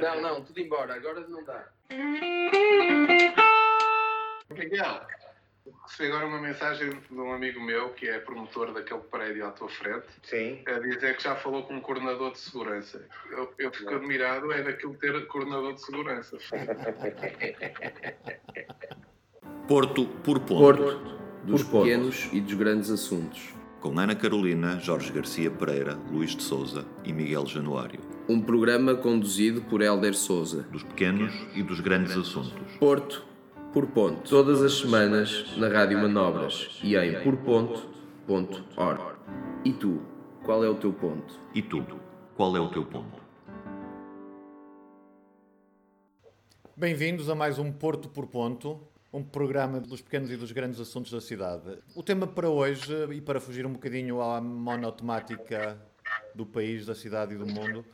Não, não, tudo embora, agora não dá. Miguel, recebi agora uma mensagem de um amigo meu que é promotor daquele prédio à tua frente Sim. a dizer que já falou com um coordenador de segurança. Eu, eu fico admirado é daquilo ter coordenador de segurança. Porto por ponto. Porto, dos por pontos. pequenos e dos grandes assuntos. Com Ana Carolina, Jorge Garcia Pereira, Luís de Souza e Miguel Januário. Um programa conduzido por Hélder Souza. Dos pequenos e dos grandes assuntos. Porto por ponto. Todas as semanas na Rádio Manobras e em porponto.org. E tu, qual é o teu ponto? E tu, qual é o teu ponto? Bem-vindos a mais um Porto por Ponto, um programa dos pequenos e dos grandes assuntos da cidade. O tema para hoje, e para fugir um bocadinho à monotemática do país, da cidade e do mundo,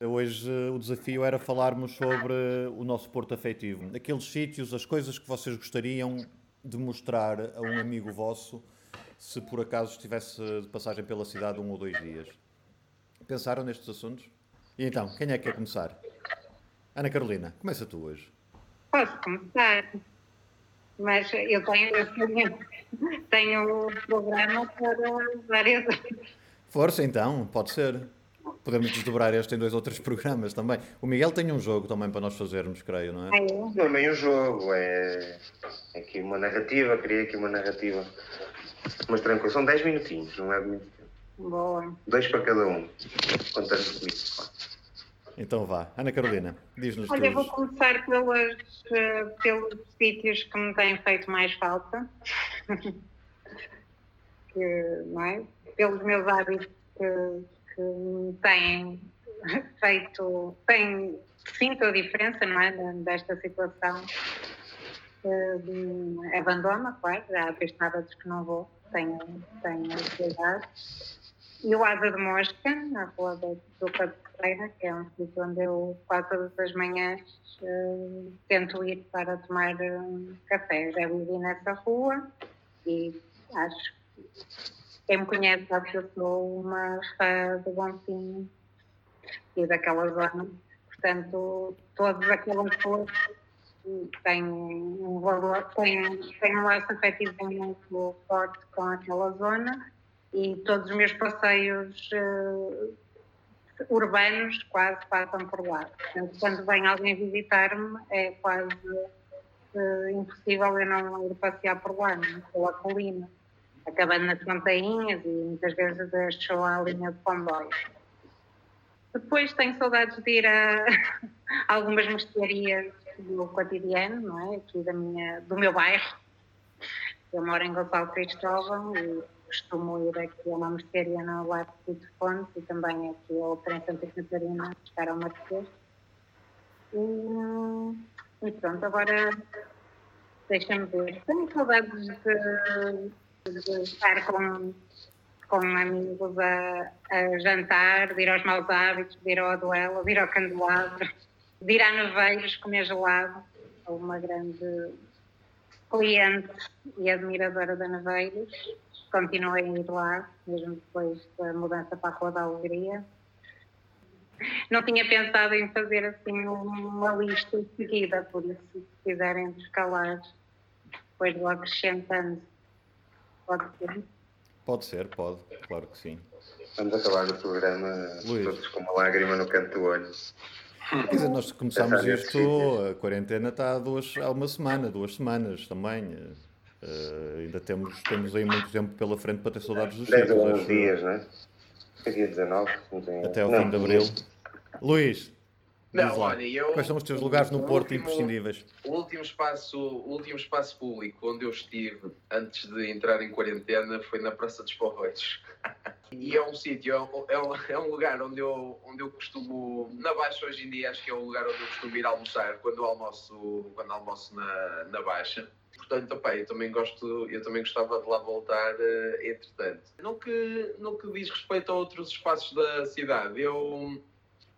hoje o desafio era falarmos sobre o nosso Porto afetivo. Aqueles sítios, as coisas que vocês gostariam de mostrar a um amigo vosso se por acaso estivesse de passagem pela cidade um ou dois dias. Pensaram nestes assuntos? E então, quem é que quer começar? Ana Carolina, começa tu hoje. Posso começar, mas eu tenho, eu tenho, tenho um programa para várias. Força então, pode ser. Podemos desdobrar este em dois ou três programas também. O Miguel tem um jogo também para nós fazermos, creio, não é? Ai, Não é bem um jogo, é, é aqui uma narrativa, criei aqui uma narrativa. Mas tranquilo, são 10 minutinhos, não é muito tempo. boa. Dois para cada um, contando comigo. Então vá. Ana Carolina, diz-nos Olha, eu vou começar pelas, eh, pelos sítios que me têm feito mais falta. que, não é? Pelos meus hábitos que, que me têm feito, têm, sinto a diferença, não é? Desta situação. Eh, de abandono, claro, já há três sábados que não vou, tenho, tenho cuidado. E o Asa de Mosca, na rua do Duca de Ferreira, que é um sítio onde eu quase todas as manhãs eh, tento ir para tomar um café. Já vivi nessa rua e acho que quem me conhece sabe que eu sou uma fã do Bonfim e daquela zona. Portanto, todos aqueles pessoas têm um valor, têm, têm um laço afetivo muito forte com aquela zona e todos os meus passeios eh, urbanos quase passam por lá. Quando vem alguém visitar-me, é quase eh, impossível eu não ir passear por lá, não é? pela colina, acabando nas montanhas e muitas vezes deixo a linha de comboio. Depois tenho saudades de ir a algumas mercearias do cotidiano, não é? Aqui da minha, do meu bairro. Eu moro em Gonçalo Cristóvão e costumo ir aqui a uma mercearia no Largo de Fonte e também aqui a outra em Santa Catarina, buscar ao Marquês. E, e pronto, agora deixa-me ver. Tenho saudades de, de estar com, com amigos a, a jantar, de ir aos maus hábitos, de ir ao duelo, de ir ao candelabro, de ir a Neveiros comer gelado. Uma grande cliente e admiradora da Neveiros. Continuei a ir lá, mesmo depois da mudança para a Rua da Alegria. Não tinha pensado em fazer assim uma lista seguida, por isso, se quiserem escalar, depois vou acrescentando. Pode ser. Pode ser, pode, claro que sim. Vamos acabar o programa Luís. todos com uma lágrima no canto do olho. Quer dizer, nós começámos isto, a quarentena está há, duas, há uma semana, duas semanas também. Eh, ainda temos, temos aí muito tempo pela frente para ter saudades dos 10 sítios. ou 11 acho. dias, não é? Dia 19, se não tenho- Até ao não, fim de abril. Luís, Não, olha, eu. quais são os teus lugares no Porto último- imprescindíveis? O último espaço, o último espaço público onde eu estive antes de entrar em quarentena foi na Praça dos Porreiros. E é um sítio, é um, é um- é um lugar onde eu, onde eu costumo, na Baixa hoje em dia acho que é o lugar onde eu costumo ir almoçar quando almoço, quando almoço na, na Baixa. Portanto, opá, eu também gosto, eu também gostava de lá voltar, eh, entretanto. No que, no que diz respeito a outros espaços da cidade, eu,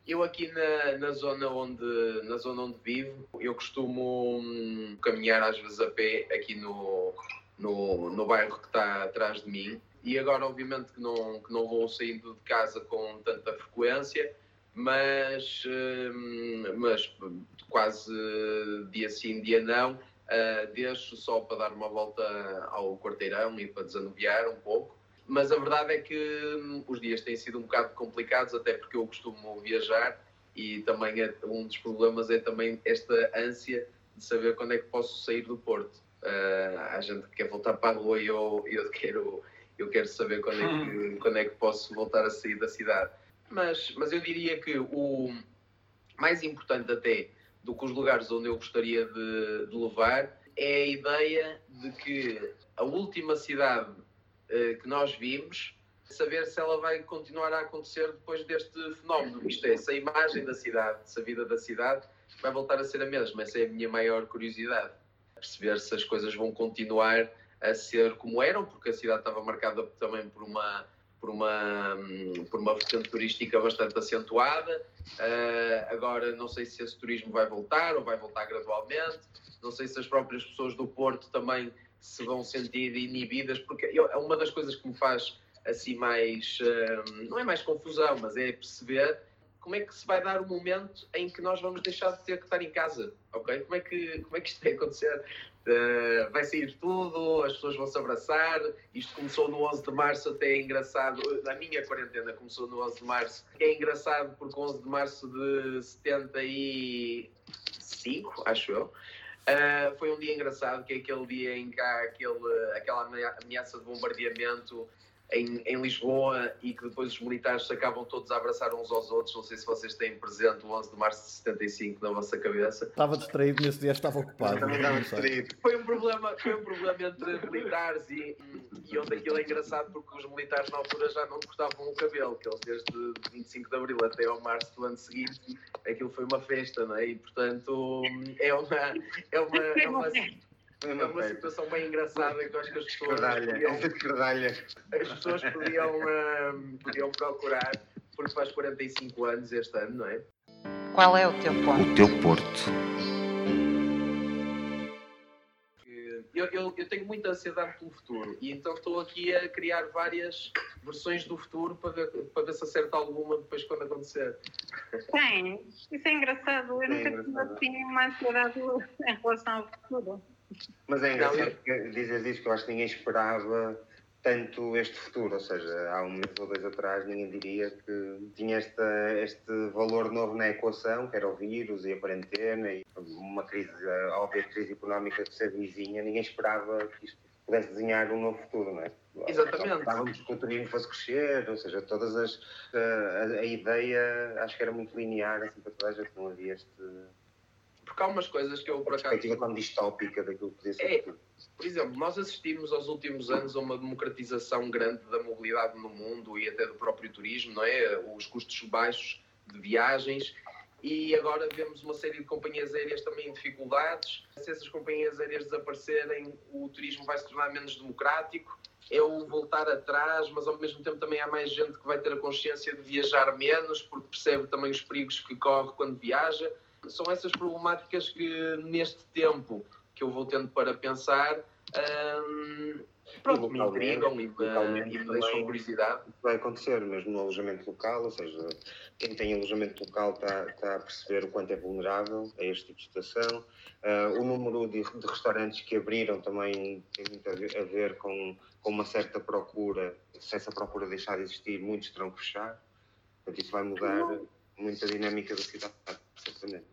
eu aqui na, na, zona onde, na zona onde vivo, eu costumo hum, caminhar às vezes a pé aqui no, no, no bairro que está atrás de mim. E agora, obviamente, que não, que não vou saindo de casa com tanta frequência, mas hum, mas quase dia sim, dia não, uh, deixo só para dar uma volta ao quarteirão e para desanuviar um pouco. Mas a verdade é que hum, os dias têm sido um bocado complicados, até porque eu costumo viajar e também é, um dos problemas é também esta ânsia de saber quando é que posso sair do Porto. Uh, há gente que quer voltar para a rua e eu, eu, quero, eu quero saber quando é, que, quando é que posso voltar a sair da cidade. Mas, mas eu diria que o mais importante até do que os lugares onde eu gostaria de, de levar é a ideia de que a última cidade uh, que nós vimos saber se ela vai continuar a acontecer depois deste fenómeno. Isto é, se a imagem da cidade, se a vida da cidade vai voltar a ser a mesma. Essa é a minha maior curiosidade. Perceber se as coisas vão continuar a ser como eram, porque a cidade estava marcada também por uma por uma por uma vertente turística bastante acentuada. Uh, agora não sei se esse turismo vai voltar ou vai voltar gradualmente. Não sei se as próprias pessoas do Porto também se vão sentir inibidas, porque é uma das coisas que me faz assim mais uh, não é mais confusão, mas é perceber como é que se vai dar o momento em que nós vamos deixar de ter que estar em casa, ok? Como é que, como é que isto vai acontecer? Uh, vai sair tudo, as pessoas vão se abraçar. Isto começou no 11 de março, até é engraçado. A minha quarentena começou no 11 de março. É engraçado porque 11 de março de 75, acho eu, uh, foi um dia engraçado, que é aquele dia em que há aquele, aquela ameaça de bombardeamento em, em, Lisboa e que depois os militares se acabam todos a abraçar uns aos outros. Não sei se vocês têm presente o 11 de março de 75 na vossa cabeça. Estava distraído nesse dia, estava ocupado. Também estava distraído. Foi um problema, foi um problema entre militares e, e onde aquilo é engraçado porque os militares na altura já não cortavam o cabelo, que eles desde 25 de Abril até ao março do ano seguinte, aquilo foi uma festa, não é? E portanto é uma. É uma, é uma é uma situação bem engraçada que eu acho que as pessoas. Podiam, as pessoas podiam, um, podiam procurar, porque faz 45 anos este ano, não é? Qual é o teu ponto? O teu Porto. Eu, eu, eu, tenho muita ansiedade pelo futuro e então estou aqui a criar várias versões do futuro para ver, para ver se acerta alguma depois quando acontecer. Tem, isso é engraçado. Eu nunca tive assim uma ansiedade em relação ao futuro. Mas é engraçado que dizes isso que eu acho que ninguém esperava tanto este futuro, ou seja, há um mês ou dois atrás ninguém diria que tinha esta, este valor novo na equação, que era o vírus e a quarentena e uma crise, a óbvia crise económica que se vizinha, ninguém esperava que isto pudesse desenhar um novo futuro, não é? Exatamente. Estávamos que o turismo fosse crescer, ou seja, todas as. A, a, ideia acho que era muito linear, assim, para toda a gente, não havia este porque há umas coisas que eu por acaso. Perspectiva tão distópica daquilo que podia ser. É, por exemplo, nós assistimos aos últimos anos a uma democratização grande da mobilidade no mundo e até do próprio turismo, não é? Os custos baixos de viagens. E agora vemos uma série de companhias aéreas também em dificuldades. Se essas companhias aéreas desaparecerem, o turismo vai se tornar menos democrático. É o voltar atrás, mas ao mesmo tempo também há mais gente que vai ter a consciência de viajar menos, porque percebe também os perigos que corre quando viaja são essas problemáticas que neste tempo que eu vou tendo para pensar um, pronto, me intrigam e me, e me deixam curiosidade. Vai acontecer mesmo no alojamento local, ou seja, quem tem alojamento local está, está a perceber o quanto é vulnerável a este tipo de situação. Uh, o número de, de, restaurantes que abriram também tem muito a ver, a ver com, com uma certa procura. Se essa procura deixar de existir, muitos terão que fechar. Portanto, isso vai mudar muito a dinâmica da cidade.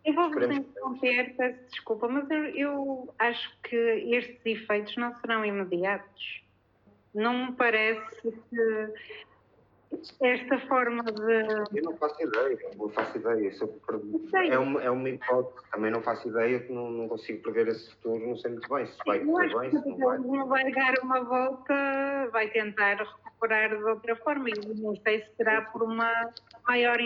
Eu vou-vos interromper, peço desculpa, mas eu, eu, acho que estes efeitos não serão imediatos. Não me parece que esta forma de. Eu não faço ideia, não faço ideia. Isso é, uma, é uma hipótese, também não faço ideia, não, não consigo prever esse futuro, não sei muito bem se vai correr bem, se não vai. Não vai dar uma volta, vai tentar recuperar de outra forma e não sei se será por uma maior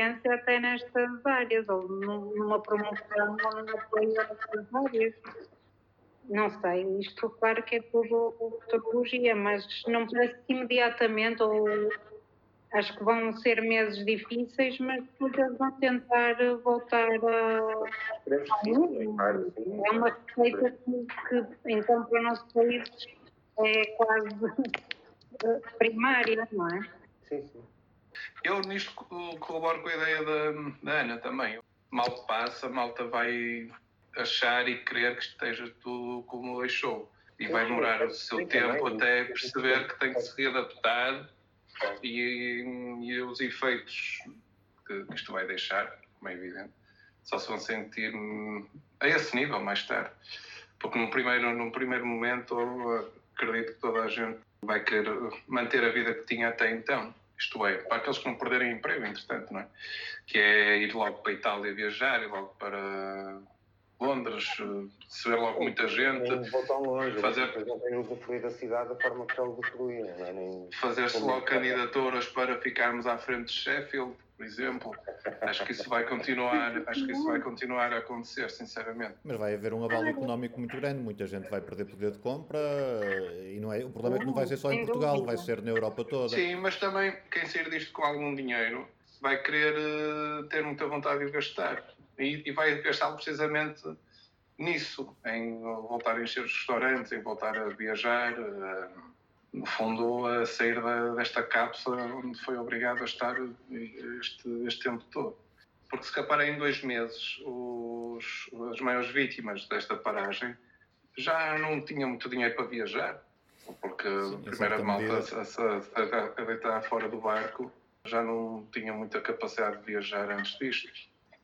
assistência até nestas áreas, ou numa promoção ou num apoio nestas áreas. Não sei, isto claro que é tudo futurologia, mas não parece que imediatamente, ou acho que vão ser meses difíceis, mas depois eles vão tentar voltar a. É uma receita que, que, então, para o nosso país é quase primária, não é? Sim, sim. Eu nisto corroboro com a ideia da, da Ana também. mal passa, malta vai achar e querer que esteja tudo como deixou. E vai demorar o seu tempo até perceber que tem que se readaptar e, e os efeitos que, que isto vai deixar, como é evidente, só se vão sentir a esse nível mais tarde. Porque num primeiro, num primeiro momento acredito que toda a gente vai querer manter a vida que tinha até então. Isto é, para aqueles que não perderem emprego, entretanto, não é? Que é ir logo para a Itália viajar, ir logo para Londres, se ver logo muita gente. Nem vou tão longe, fazer, não tenho cidade da forma que já usufruí. Não é? Nem... Fazer-se logo candidaturas para ficarmos à frente de Sheffield, por exemplo. Acho que isso vai continuar, acho que isso vai continuar a acontecer, sinceramente. Mas vai haver um abalo económico muito grande, muita gente vai perder poder de compra e não é, o problema é que não vai ser só em Portugal, vai ser na Europa toda. Sim, mas também quem sair disto com algum dinheiro vai querer uh, ter muita vontade de gastar e, e vai gastá-lo precisamente nisso, em voltar a encher os restaurantes, em voltar a viajar. Uh, no fundo, a sair da, desta cápsula onde foi obrigado a estar este, este tempo todo. Porque se caparem em dois meses, os, as maiores vítimas desta paragem já não tinham muito dinheiro para viajar, porque Sim, a primeira malta a, a, a deitar fora do barco já não tinha muita capacidade de viajar antes disto.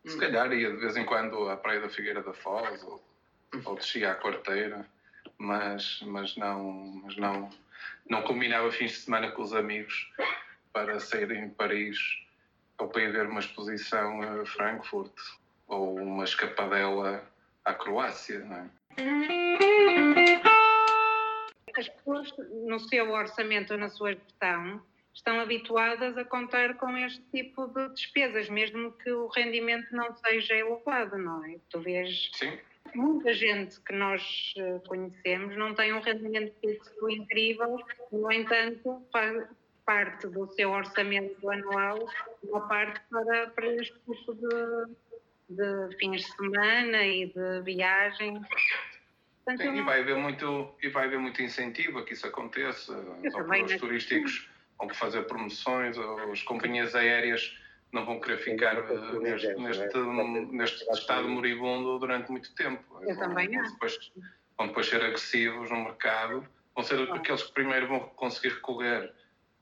Se hum. calhar ia de vez em quando à Praia da Figueira da Foz ou, ou descia à Quarteira, mas, mas, não, mas não, não combinava fins de semana com os amigos para sair em Paris ou para ir ver uma exposição a Frankfurt ou uma escapadela à Croácia, não é? As pessoas, no seu orçamento ou na sua gestão, estão habituadas a contar com este tipo de despesas, mesmo que o rendimento não seja elevado, não é? Tu vês Sim muita gente que nós eh, conhecemos não tem um rendimento fixo incrível, no entanto, parte do seu orçamento anual, uma parte para, para este tipo de, de fins de semana e de viagens. Portanto, Sim, e vai haver muito e vai haver muito incentivo a que isso aconteça. Os operadores turísticos vão fazer promoções, as companhias aéreas não vão querer ficar uh, neste, neste, neste estado moribundo durante muito tempo. Eu vão, também vão depois, vão depois ser agressivos no mercado, vão ser aqueles que primeiro vão conseguir recorrer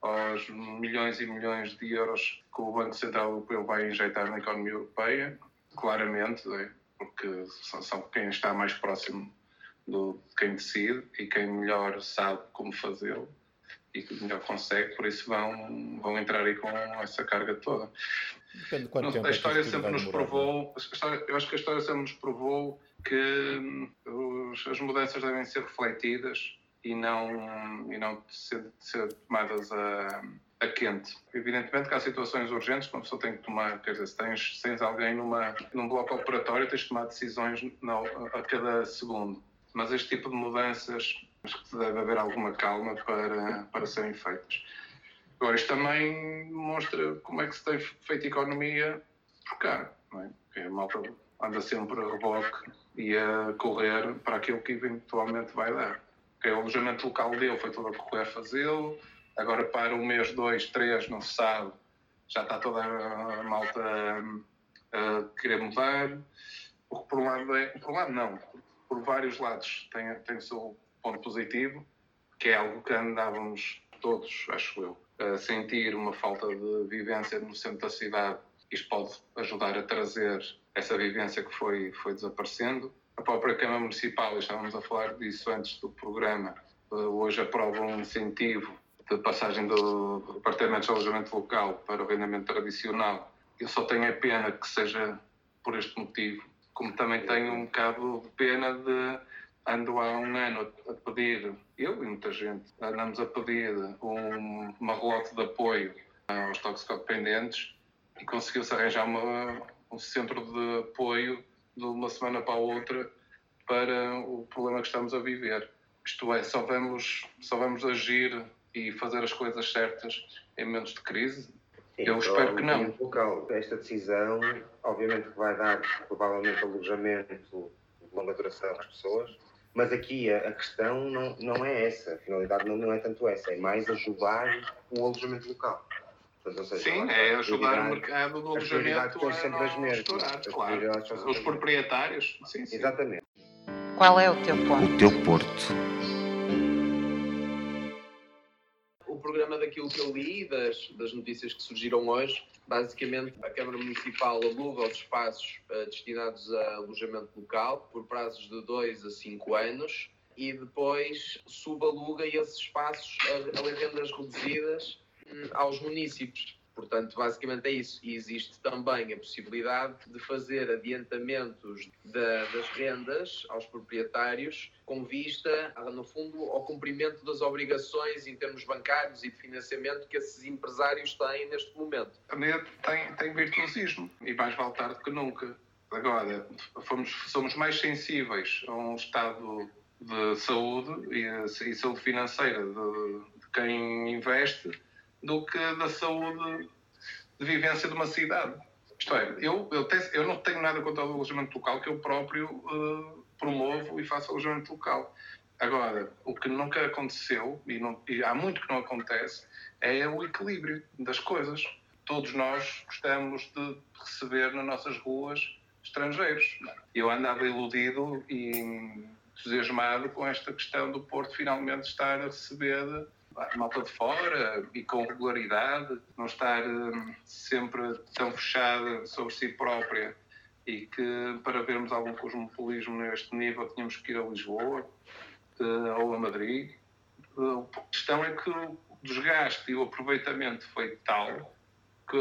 aos milhões e milhões de euros que o Banco Central Europeu vai injetar na economia europeia, claramente, é, porque são, são quem está mais próximo do, de quem decide e quem melhor sabe como fazê-lo e que melhor consegue, por isso vão, vão entrar aí com essa carga toda. Depende de quanto Não, tempo a é história sempre nos provou, história, eu acho que a história sempre nos provou que os, as mudanças devem ser refletidas e não, e não ser, ser tomadas a, a quente. Evidentemente que há situações urgentes que uma pessoa tem que tomar, quer dizer, se tens, se tens alguém numa, num bloco operatório, tens de tomar decisões a cada segundo. Mas este tipo de mudanças Acho que deve haver alguma calma para, para serem feitas. Agora, isto também demonstra como é que se tem feito economia por cá, não é? A malta anda sempre a reboque e a correr para aquilo que eventualmente vai dar. Porque o alojamento local dele foi todo a correr fazê-lo, agora para o mês 2, 3, não se sabe, já está toda a malta a querer mudar. O que por um lado é, por um lado não, por vários lados tem, tem o seu ponto positivo, que é algo que andávamos todos, acho eu, a sentir uma falta de vivência no centro da cidade. Isto pode ajudar a trazer essa vivência que foi, foi desaparecendo. A própria Câmara Municipal, estávamos a falar disso antes do programa, eh, hoje aprova um incentivo de passagem do Departamento de Alojamento Local para o arrendamento tradicional. Eu só tenho a pena que seja por este motivo, como também tenho um bocado de pena de ando há um ano a pedir, eu e muita gente, andamos a pedir um, uma relógio de apoio aos toxicodependentes e conseguiu-se arranjar uma, um centro de apoio de uma semana para a outra para o problema que estamos a viver. Isto é, só vamos, só vamos agir e fazer as coisas certas em momentos de crise? Sim, eu espero que não. Local, esta decisão, obviamente, vai dar provavelmente alojamento de longa duração às pessoas, mas aqui a, a, questão não, não é essa, a finalidade não, não é tanto essa, é mais ajudar o alojamento local. Portanto, seja, Sim, lá, é ajudar o mercado do as alojamento a sempre as não mesmas. estourar, As claro. Os as proprietários, sim, sim. Exatamente. Qual é o teu ponto? O teu Porto. Programa daquilo que eu li, das, das notícias que surgiram hoje, basicamente a Câmara Municipal aluga os espaços eh, destinados a alojamento local por prazos de 2 a 5 anos e depois subaluga esses espaços a, a rendas reduzidas hum, aos municípios. Portanto, basicamente é isso. E existe também a possibilidade de fazer adiantamentos da- das rendas aos proprietários com vista, no fundo, ao cumprimento das obrigações em termos bancários e de financiamento que esses empresários têm neste momento. A medida tem, tem virtuosismo e mais vale tarde que nunca. Agora, fomos, somos mais sensíveis a um estado de saúde e, e saúde financeira de, de quem investe do que da saúde de vivência de uma cidade. Isto é, eu, eu, tenho- eu não tenho nada contra o alojamento local, que eu próprio eh, promovo e faço alojamento local. Agora, o que nunca aconteceu, e, não- e há muito que não acontece, é o equilíbrio das coisas. Todos nós gostamos de receber nas nossas ruas estrangeiros. Eu andava iludido e entusiasmado com esta questão do Porto finalmente estar a receber malta de fora e com regularidade, não estar hum, sempre tão fechada sobre si própria e que para vermos algum cosmopolismo neste nível tínhamos que ir a Lisboa eh, ou a Madrid. Eh, A questão é que o desgaste e o aproveitamento foi tal que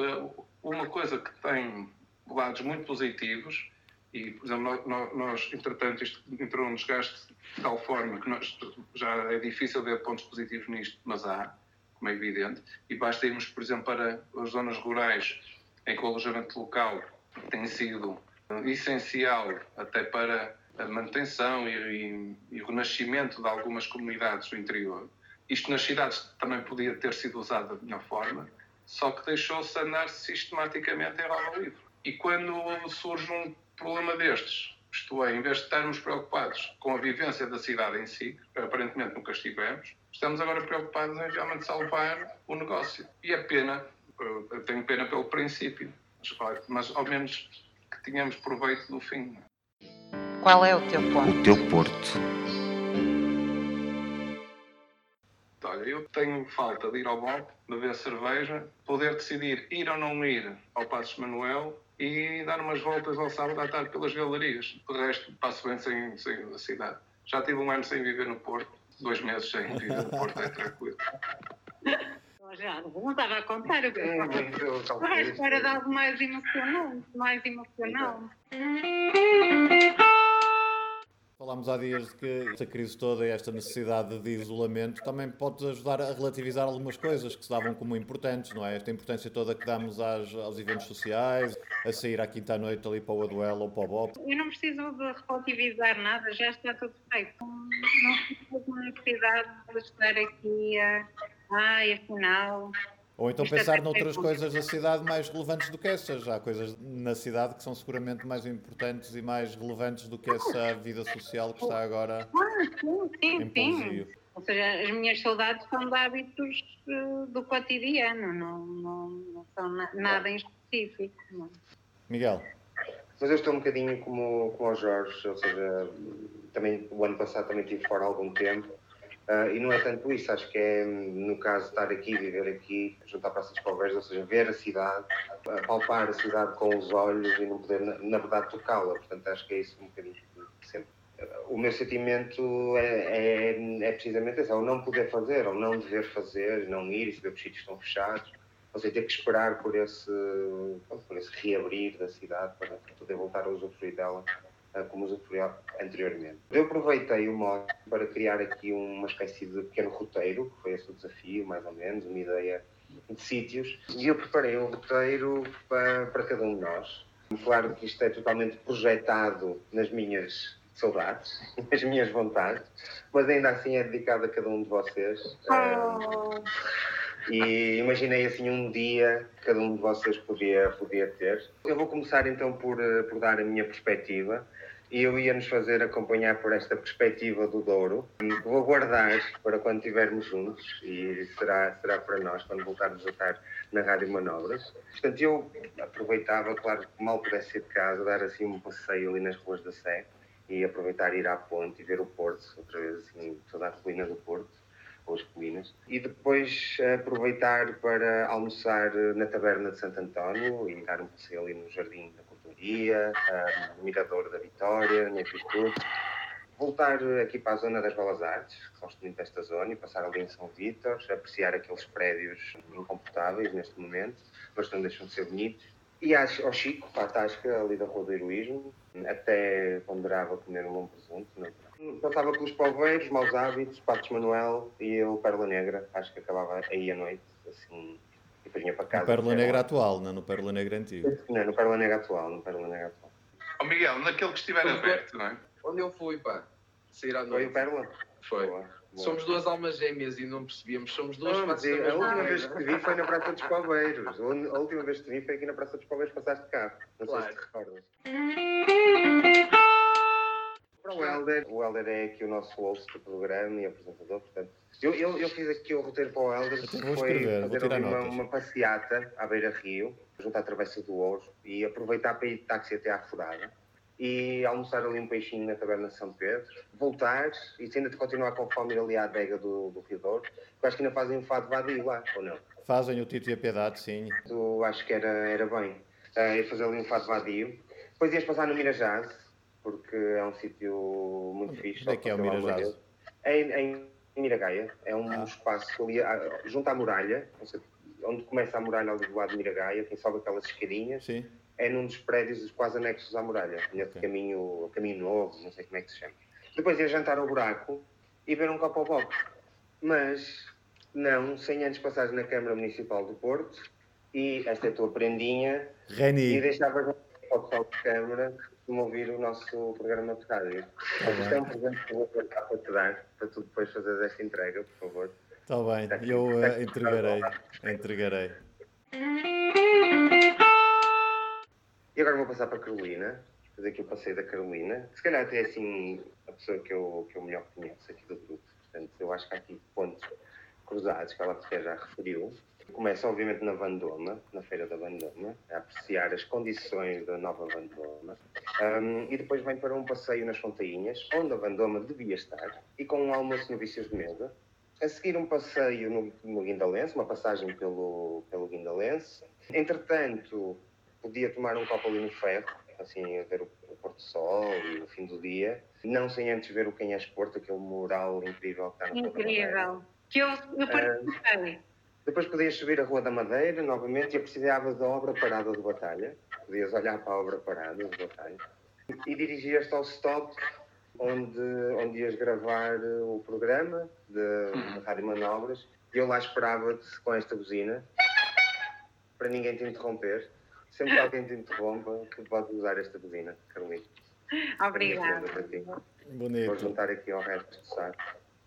uma coisa que tem lados muito positivos e, por exemplo, nós, nós- entretanto, isto entrou um desgaste de tal forma que nós, já é difícil ver pontos positivos nisto, mas há, como é evidente, e basta irmos, por exemplo, para as zonas rurais em que o alojamento local tem sido essencial até para a manutenção e, e- e o renascimento de algumas comunidades do interior. Isto nas cidades também podia ter sido usado da melhor forma, só que deixou-se andar sistematicamente em roda livre. E quando surge um problema destes, isto é, em vez de estarmos preocupados com a vivência da cidade em si, que aparentemente nunca estivemos, estamos agora preocupados em realmente salvar o negócio. E é pena, eu eu tenho pena pelo princípio, mas, mas ao menos que tenhamos proveito do fim. Qual é o teu ponto? O teu Porto. Olha, eu tenho falta de ir ao bar, beber cerveja, poder decidir ir ou não ir ao Passos Manuel e dar umas voltas ao sábado à tarde pelas galerias. De resto, passo bem sem, sem a cidade. Já tive um ano sem viver no Porto, dois meses sem viver no Porto, é tranquilo. Já, não estava a contar o que eu eu estava à espera de algo mais emocionante, mais emocionante. Falámos há dias de que esta crise toda e esta necessidade de isolamento também pode ajudar a relativizar algumas coisas que se davam como importantes, não é? Esta importância toda que damos às, aos eventos sociais, a sair à quinta à noite ali para o Aduelo ou para o Bop. Eu não preciso de relativizar nada, já está tudo feito. Não preciso de necessidade de estar aqui a. Ai, afinal. Ou então Isto é pensar até noutras coisas da cidade mais relevantes do que essas. Há coisas na cidade que são seguramente mais importantes e mais relevantes do que essa vida social que está agora Ah, sim, em sim. Ou seja, as minhas saudades são de hábitos eh, do cotidiano, não, não, não são na- nada em específico. não. Miguel, Mas eu estou um bocadinho como, como o Jorge, ou seja, também, o ano passado também estive fora algum tempo. Ah, e não é tanto isso, acho que é, no caso, estar aqui, viver aqui, à Praça dos Palmeiras, ou seja, ver a cidade, palpar a cidade com os olhos e não poder, na, na verdade, tocá-la. Portanto, acho que é isso um bocadinho sempre. O meu sentimento é, é, é precisamente esse, é o não poder fazer, ou não dever fazer, não ir e saber que os sítios estão fechados. Ou seja, ter que esperar por esse, por esse reabrir da cidade para poder voltar a usufruir dela como usufruía anteriormente. Eu aproveitei o modo para criar aqui uma espécie de pequeno roteiro, que foi esse o desafio, mais ou menos, uma ideia de sítios, e eu preparei um roteiro para, para cada um de nós. Claro que isto é totalmente projetado nas minhas saudades, nas minhas vontades, mas ainda assim é dedicado a cada um de vocês. Oh, E imaginei assim um dia que cada um de vocês podia, podia ter. Eu vou começar então por, eh, por dar a minha perspectiva e eu ia nos fazer acompanhar por esta perspectiva do Douro. Vou guardar para quando estivermos juntos e será, será para nós quando voltarmos a estar na Rádio Manobras. Portanto, eu aproveitava, claro, que mal pudesse ir de casa, dar assim um passeio ali nas ruas da Sé e aproveitar ir à ponte e ver o Porto, outra vez assim, toda a colina do Porto ou as colinas. E depois aproveitar para almoçar na taberna de Santo António e dar um passeio ali no Jardim da Culturia, no Mirador da Vitória, em Epicur. Voltar aqui para a zona das Belas Artes, gosto muito desta zona, e passar ali em São Vítor, apreciar aqueles prédios incomportáveis neste momento, mas não deixam de ser bonitos. E ao Chico, para a Tasca, ali da Rua do Heroísmo, até ponderava comer um bom presunto. Não? Passava pelos Poveiros, Maus Hábitos, Patos Manuel e o Perla Negra, acho que acabava aí à noite, assim, depois vinha para casa. No Perla Negra atual, não no Perla Negra antigo. Não, no Perla Negra atual, no Perla Negra atual. Ó Miguel, naquele que estiver aberto, não é? Onde eu fui, pá? Sair à Foi noite. o Perla? Foi. Boa, boa. Somos duas almas gêmeas e não percebíamos. Somos duas Não, mas da a última vez que te vi foi na Praça dos Palmeiros. A última vez que te vi foi aqui na Praça dos Palmeiros, passaste de carro. Não sei Claro. se te recordas. Para o Helder, o Helder é aqui o nosso host do programa e apresentador, portanto. Eu, eu, eu fiz aqui o roteiro para o Helder, que foi escrever, fazer uma, uma passeata à beira-rio, junto à Travessa do Ouro, e aproveitar para ir de táxi até à Furada. E almoçar ali um peixinho na taberna de São Pedro, voltar e ainda continuar com fome ir ali à adega do, do Rio Douro, que acho que ainda fazem um fado vadio lá, ou não? Fazem o Tito e a Piedade, sim. Eu acho que era, era bem. Uh, ia fazer ali um fado vadio. Depois ias passar no Mirajaz, porque é um sítio muito fixe. Onde é que é o vez. É em, é em Miragaia. É um Ah. espaço ali ah, junto à muralha, onde começa a muralha ali do lado de Miragaia, quem sobe aquelas escadinhas, Sim. é num dos prédios quase anexos à muralha, nesse Ok. caminho, caminho novo, não sei como é que se chama. Depois ia jantar ao buraco e ver um copo ao box. Mas não, sem antes passares na Câmara Municipal do Porto e esta é a tua prendinha e Reni. deixavas ao pessoal de Câmara me ouvir o nosso programa de rádio. Isto é um presente que eu vou tentar para te dar, para tu depois fazeres esta entrega, por favor. Está bem, eu eh, entregarei. Entregarei. E agora vou passar para a Carolina, fazer aqui o passeio da Carolina. Se calhar até é assim a pessoa que eu, que eu melhor conheço aqui do grupo. Portanto, eu acho que há aqui pontos cruzados que ela já referiu. Começa, obviamente, na Vandoma, na Feira da Vandoma, a apreciar as condições da nova Vandoma. Um, e depois vem para um passeio nas Fontainhas, onde a Vandoma devia estar, e com um almoço no Vícios de Mesa. A seguir, um passeio no, no Guindalense, uma passagem pelo, pelo Guindalense. Entretanto, podia tomar um copo ali no ferro, assim, a ver o, o pôr do sol e o fim do dia, não sem antes ver o Quem és Porto, aquele mural incrível que está no Porto. Incrível. Que eu, eu participei. Depois podias subir a Rua da Madeira novamente e apreciavas da obra parada de batalha. Podias olhar para a obra parada de batalha. E dirigias-te ao stop onde, onde ias gravar eh, o programa de, de Rádio Manobras. E eu lá esperava-te com esta buzina para ninguém te interromper. Sempre que alguém te interrompa, tu podes usar esta buzina, Carolina. Obrigada. Para ti. Vou Bonito. juntar aqui ao resto do saco.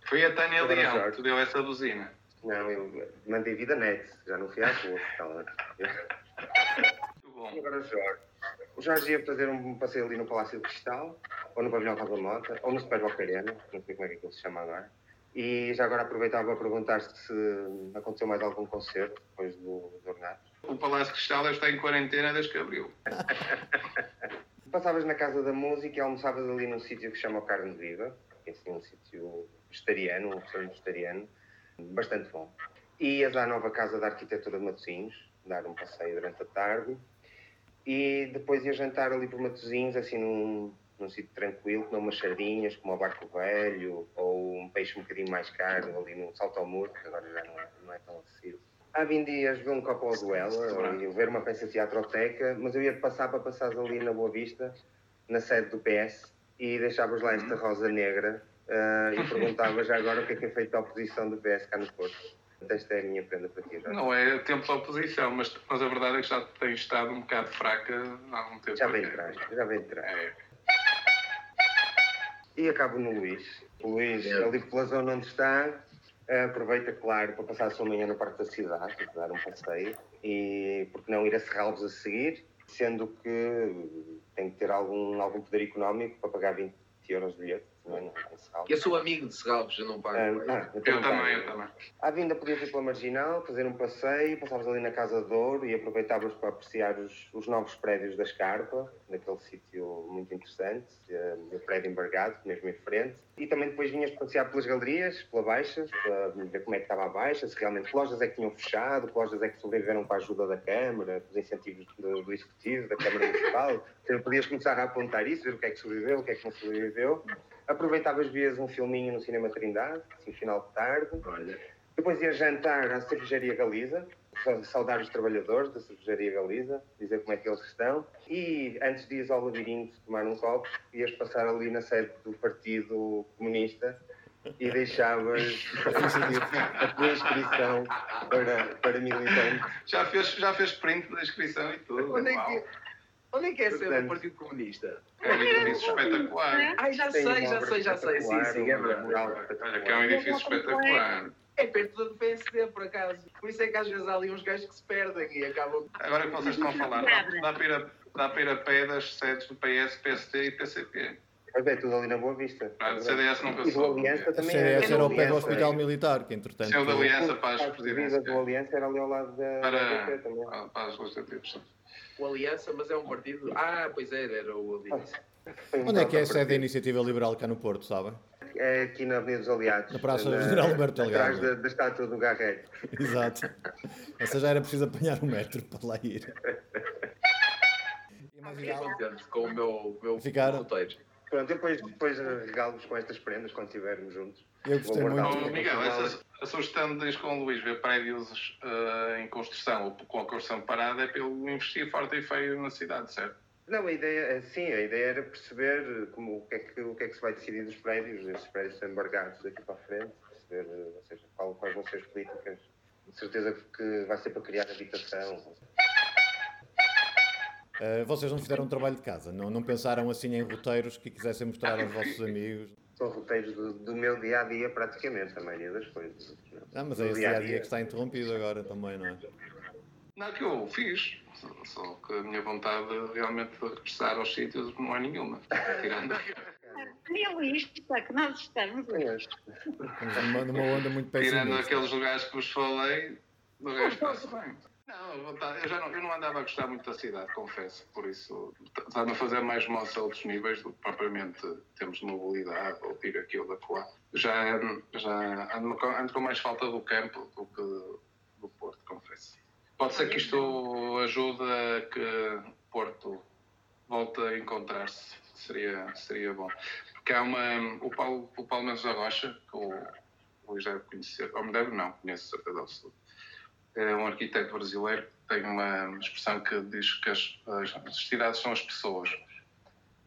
Foi a Tânia Leão que te deu essa buzina. Não, eu mandei vida net, já não fui à rua. Calma. Muito bom. E agora o Jorge. O Jorge ia fazer um passeio ali no Palácio de Cristal, ou no Pavilhão Rosa Mota, ou no Superboc Arena, não sei como é que aquilo se chama agora. E já agora aproveitava para perguntar se aconteceu mais algum concerto depois do, do Ornato. O Palácio Cristal está em quarentena desde que abriu. Passavas na Casa da Música e almoçavas ali num sítio que se chama o Carne Viva, que é assim um sítio vegetariano, um restaurante vegetariano, bastante bom. Ias à nova Casa da Arquitetura de Matosinhos, dar um passeio durante a tarde, e depois ia jantar ali por Matosinhos, assim num, num sítio tranquilo, com umas sardinhas, como o Barco Velho, ou um peixe um bocadinho mais caro, ali no Salto ao Muro, que agora já não é, não é tão acessível. Há 20 dias ver um copo ao duela, ou ver uma peça teatroteca, mas eu ia passar para passares ali na Boa Vista, na sede do PS, e deixavas lá esta rosa negra ah, e perguntavas já agora o que é que é feito a oposição do PS cá no Porto. Esta é a minha prenda para ti. Jorge. Não é tempo de oposição, mas, mas a verdade é que já tem estado um bocado fraca há algum tempo. Já vem para de cá. trás, já vem de trás. É. E acabo no Luís. O Luís, Yeah. ali pela zona onde está, Uh, aproveita, claro, para passar a sua manhã no Parque da Cidade, para dar um passeio, e porque não ir a Serralves a seguir, sendo que tem que ter algum, algum poder económico para pagar 20 euros de bilhete. Não? Não. Eu sou amigo de Serralves, eu não pago. Ah, ah, Eu então tá. também, eu também. À vinda podias ir pela Marginal, fazer um passeio, passavas ali na Casa de Ouro e aproveitavas para apreciar os, os novos prédios da Escarpa, naquele sítio muito interessante, eh, o prédio embargado, mesmo em frente. E também depois vinhas passear pelas galerias, pela Baixa, para ver como é que estava a Baixa, se realmente que lojas é que tinham fechado, que lojas é que sobreviveram com a ajuda da Câmara, dos incentivos do, do Executivo, da Câmara Municipal. Então, podias começar a apontar isso, ver o que é que sobreviveu, o que é que não sobreviveu. Aproveitavas, vias um filminho no Cinema Trindade, assim, final de tarde. Olha, Depois ia jantar à Cervejaria Galiza, sa- saudar os trabalhadores da Cervejaria Galiza, dizer como é que eles estão. E antes de ir ao labirinto tomar um copo, ias passar ali na sede do Partido Comunista e deixavas a tua inscrição para, para militante. Já fez, já fez print da inscrição e tudo. onde é que, onde é, que é a sede Portanto- do Partido Comunista? É um edifício espetacular. Ai, já Tem sei, já obra sei, já sei, sim, sim, é verdade. mural Olha, que é um edifício espetacular. É perto do PSD, por acaso. Por isso é que às vezes há ali uns gajos que se perdem e acabam. Agora que vocês estão a falar, dá, dá, para ir a, dá para ir a pé das sedes do PS, PSD e PCP. Mas é tudo ali na Boa Vista. Ah, do CDS nunca E do. Aliança A também CDS era ao pé do. Hospital Militar, que entretanto. É o da Aliança O para as de vida do presidências. Aliança era ali ao lado da Para, para as legislativas. O Aliança, mas é um partido. Ah, pois era, era o Aliança. Um Onde é que é a sede da. Iniciativa Liberal cá no Porto, sabem? É aqui na Avenida dos Aliados. Na Praça na- General Alberto Atrás Delgado. da, da estátua do Garreiro. Exato. Essa já era preciso apanhar o metro para lá ir. Fiquei contente com o meu, meu Ficaram? roteiro. Pronto, depois, depois regalo-vos com estas prendas quando estivermos juntos. Eu gostei muito. Oh, Miguel, essa, a sugestão de com o Luís ver prédios eh, em construção ou com a construção parada é pelo investir forte e feio na cidade, certo? Não, a ideia, é- sim, a ideia era perceber como, o, que é que, o que é que se vai decidir dos prédios, esses prédios são embargados daqui para a frente, perceber, eh, ou seja, qual, quais vão ser as políticas. De certeza que vai ser para criar habitação. Uh, vocês não fizeram um trabalho de casa, não, não pensaram assim em roteiros que quisessem mostrar aos vossos amigos. São roteiros do, do meu dia a dia, praticamente, a maioria das coisas. Ah, mas Do é esse dia a dia que está interrompido agora também, não é? Não, que eu fiz, só, que a minha vontade realmente de regressar aos sítios não é nenhuma. Tirando. Realista que nós estamos. Estamos numa, numa onda muito Tirando pessimista. aqueles lugares que vos falei, do resto está-se bem. Não, vontade- eu, já não, eu não andava a gostar muito da cidade, confesso, por isso está-me a fazer mais moça a outros níveis do que propriamente termos de mobilidade ou ir aqui ou lá. Já, já ando, com- ando com mais falta do campo do que do Porto, confesso. Pode ser que isto ajude a que Porto volte a encontrar-se, seria, seria bom. Porque há uma. O Paulo, o Paulo Mendes da Rocha, que o Luís deve conhecer, ou me deve não, conheço certeza absoluta. É um arquiteto brasileiro que tem uma expressão que diz que as, as, cidades são as pessoas.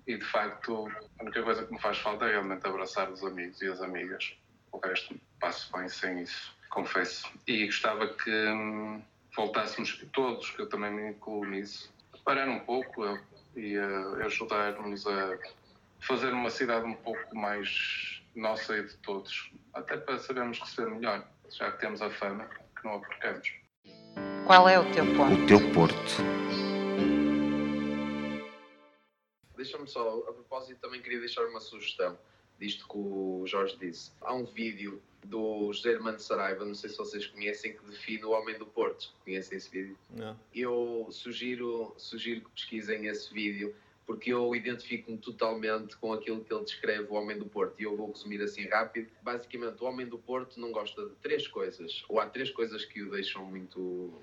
E de facto, a única coisa que me faz falta é realmente abraçar os amigos e as amigas. O resto passo bem sem isso, confesso. E gostava que hum, voltássemos todos, que eu também me incluo nisso, a parar um pouco a- e a ajudar-nos a fazer uma cidade um pouco mais nossa e de todos, até para sabermos receber melhor, já que temos a fama, que não a percamos. Qual é o teu ponto? O teu Porto. Deixa-me só, a propósito, também queria deixar uma sugestão disto que o Jorge disse. Há um vídeo do José Hermano Saraiva, não sei se vocês conhecem, que define o Homem do Porto. Conhecem esse vídeo? Não. Eu sugiro, sugiro que pesquisem esse vídeo, porque eu identifico-me totalmente com aquilo que ele descreve o Homem do Porto. E eu vou resumir assim rápido. Basicamente, o Homem do Porto não gosta de três coisas, ou há três coisas que o deixam muito,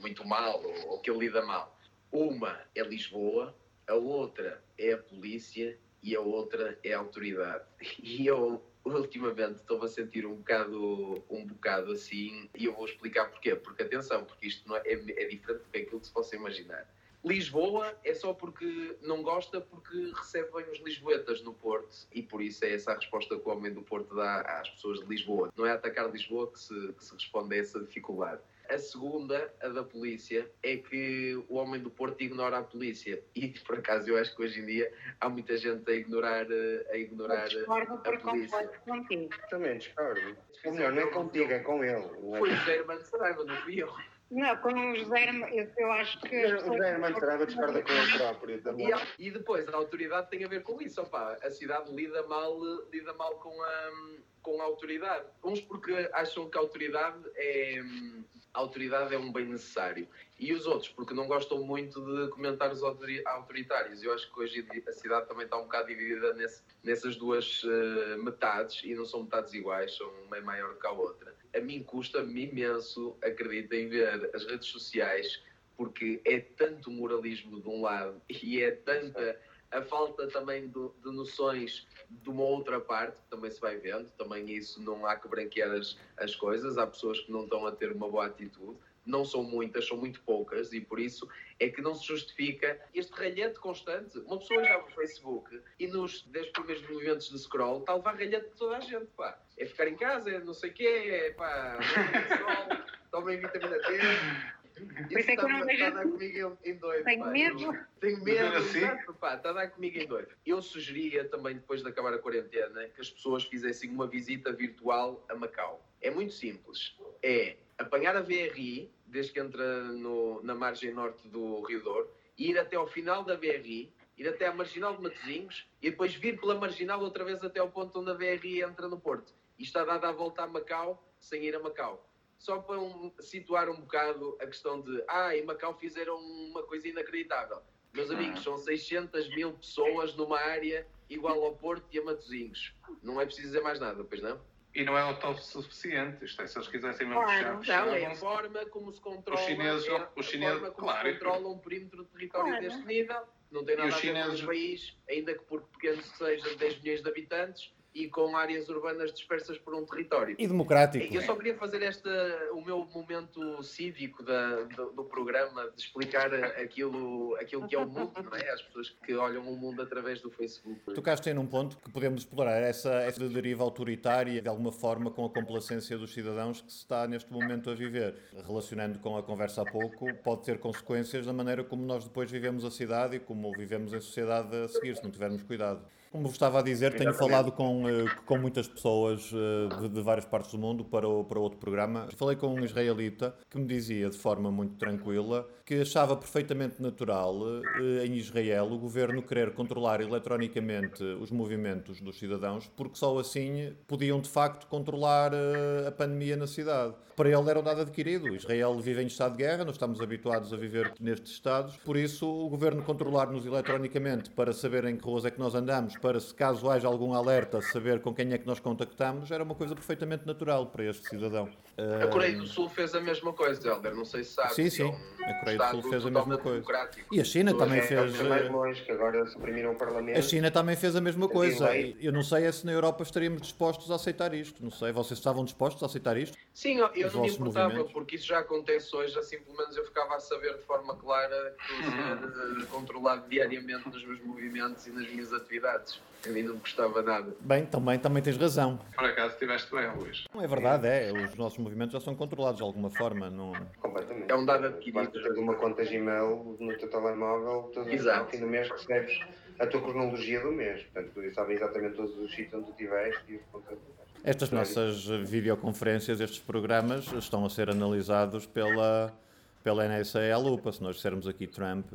muito mal, ou, que ele lida mal. Uma é Lisboa, a outra é a polícia e a outra é a autoridade. E eu ultimamente estou a sentir um bocado, um bocado assim e eu vou explicar porquê. Porque atenção, porque isto não é, é, é diferente do que aquilo que se possa imaginar. Lisboa é só porque não gosta, porque recebe bem os lisboetas no Porto e por isso é essa a resposta que o homem do Porto dá às pessoas de Lisboa. Não é atacar Lisboa que se, que se responde a essa dificuldade. A segunda, a da polícia, é que o homem do Porto ignora a polícia. E por acaso eu acho que hoje em dia há muita gente a ignorar, eh, a ignorar Discordo a polícia. contigo. Também discordo. Ou melhor, não é contigo, é com ele. É Foi o Hermano Saraiva, não fui eu. Não, com o José, eu, eu acho que. O José Armando Saraiva discorda com ele próprio E, também. e depois a autoridade tem a ver com isso. Opá, a cidade lida mal, lida mal com, a, com a autoridade. Uns porque acham que a autoridade é, a autoridade é um bem necessário. E os outros porque não gostam muito de comentários autori- autoritários. Eu acho que hoje a cidade também está um bocado dividida nesse- nessas duas eh, metades e não são metades iguais, são uma é maior que a outra. A mim custa-me imenso, acreditem, ver as redes sociais porque é tanto moralismo de um lado e é tanta a falta também do- de noções de uma outra parte, que também se vai vendo, também isso não há que branquear as, as coisas, há pessoas que não estão a ter uma boa atitude, não são muitas, são muito poucas, e por isso é que não se justifica este ralhete constante. Uma pessoa já no Facebook e nos 10 primeiros movimentos de scroll está a levar ralhete de toda a gente, pá. É ficar em casa, é não sei o quê, é pá, sol, tomem vitamina D. Por isso é que eu não está, vejo- está a dar comigo em, em doido. Tenho pá. medo. Eu- Tenho medo, Assim? exato, pá, está a dar comigo em doido. Eu sugeria também, depois de acabar a quarentena, que as pessoas fizessem uma visita virtual a Macau. É muito simples. É apanhar a VRI, desde que entra no- na margem norte do Rio Douro, ir até ao final da VRI, ir até à Marginal de Matosinhos e depois vir pela Marginal outra vez até ao ponto onde a VRI entra no Porto. E está dada a volta a Macau sem ir a Macau. Só para um- situar um bocado a questão de ah, em Macau fizeram uma coisa inacreditável. Meus amigos, são 600 mil pessoas numa área igual ao Porto e a Matosinhos. Não é preciso dizer mais nada, pois não? E não é autossuficiente. Isto é, se eles quisessem mesmo Claro, fechar, Não, é a forma como se controla, Os chineses- é os chineses- forma como claro, se controla um perímetro de território Claro. deste nível. Não tem nada a ver chineses- com o país, ainda que por pequeno que seja, de 10 milhões de habitantes e com áreas urbanas dispersas por um território. E democrático. Eu só queria fazer esta, o meu momento cívico da- do, do programa, de explicar aquilo, aquilo que é o mundo, não é? Às pessoas que olham o mundo através do Facebook. Tocaste aí num ponto que podemos explorar, essa, essa deriva autoritária, de alguma forma, com a complacência dos cidadãos que se está neste momento a viver. Relacionando com a conversa há pouco, pode ter consequências da maneira como nós depois vivemos a cidade e como vivemos em sociedade a seguir, se não tivermos cuidado. Como vos estava a dizer, tenho falado com, eh, com muitas pessoas eh, de, de várias partes do mundo para, o- para outro programa. Falei com um israelita que me dizia de forma muito tranquila que achava perfeitamente natural eh, em Israel o governo querer controlar eletronicamente os movimentos dos cidadãos porque só assim podiam de facto controlar eh, a pandemia na cidade. Para ele era um dado adquirido. Israel vive em estado de guerra, nós estamos habituados a viver nestes estados, por isso o governo controlar-nos eletronicamente para saber em que ruas é que nós andamos, para se caso haja algum alerta, saber com quem é que nós contactamos, era uma coisa perfeitamente natural para este cidadão. A Coreia do Sul fez a mesma coisa, Helder, não sei se sabe. Sim, sim, é um a Coreia do Sul fez a mesma coisa. E a China também É, fez. é mais eh, longe, que agora suprimiram o Parlamento. A China também fez a mesma coisa. Eu não sei é se na Europa estaríamos dispostos a aceitar isto. Não sei, vocês estavam dispostos a aceitar isto? Sim, eu, eu não me importava, movimentos. porque isso já acontece hoje, assim pelo menos eu ficava a saber de forma clara que a ser eh, controlado diariamente nos meus movimentos e nas minhas atividades. A mim não me custava nada. Bem, também, também tens razão. Por acaso estiveste bem, Luís. Não é verdade, é. Os nossos movimentos já são controlados de alguma forma. Não... Completamente. É um dado adquirido. Basta teres uma conta Gmail no teu telemóvel, todo Exato. ao fim do mês recebes a tua cronologia do mês. Portanto, tu sabes exatamente todos os sítios onde tu estiveste e os pontos Estas nossas eh, videoconferências, estes programas, estão a ser analisados pela, pela NSA à lupa. Se nós dissermos aqui Trump,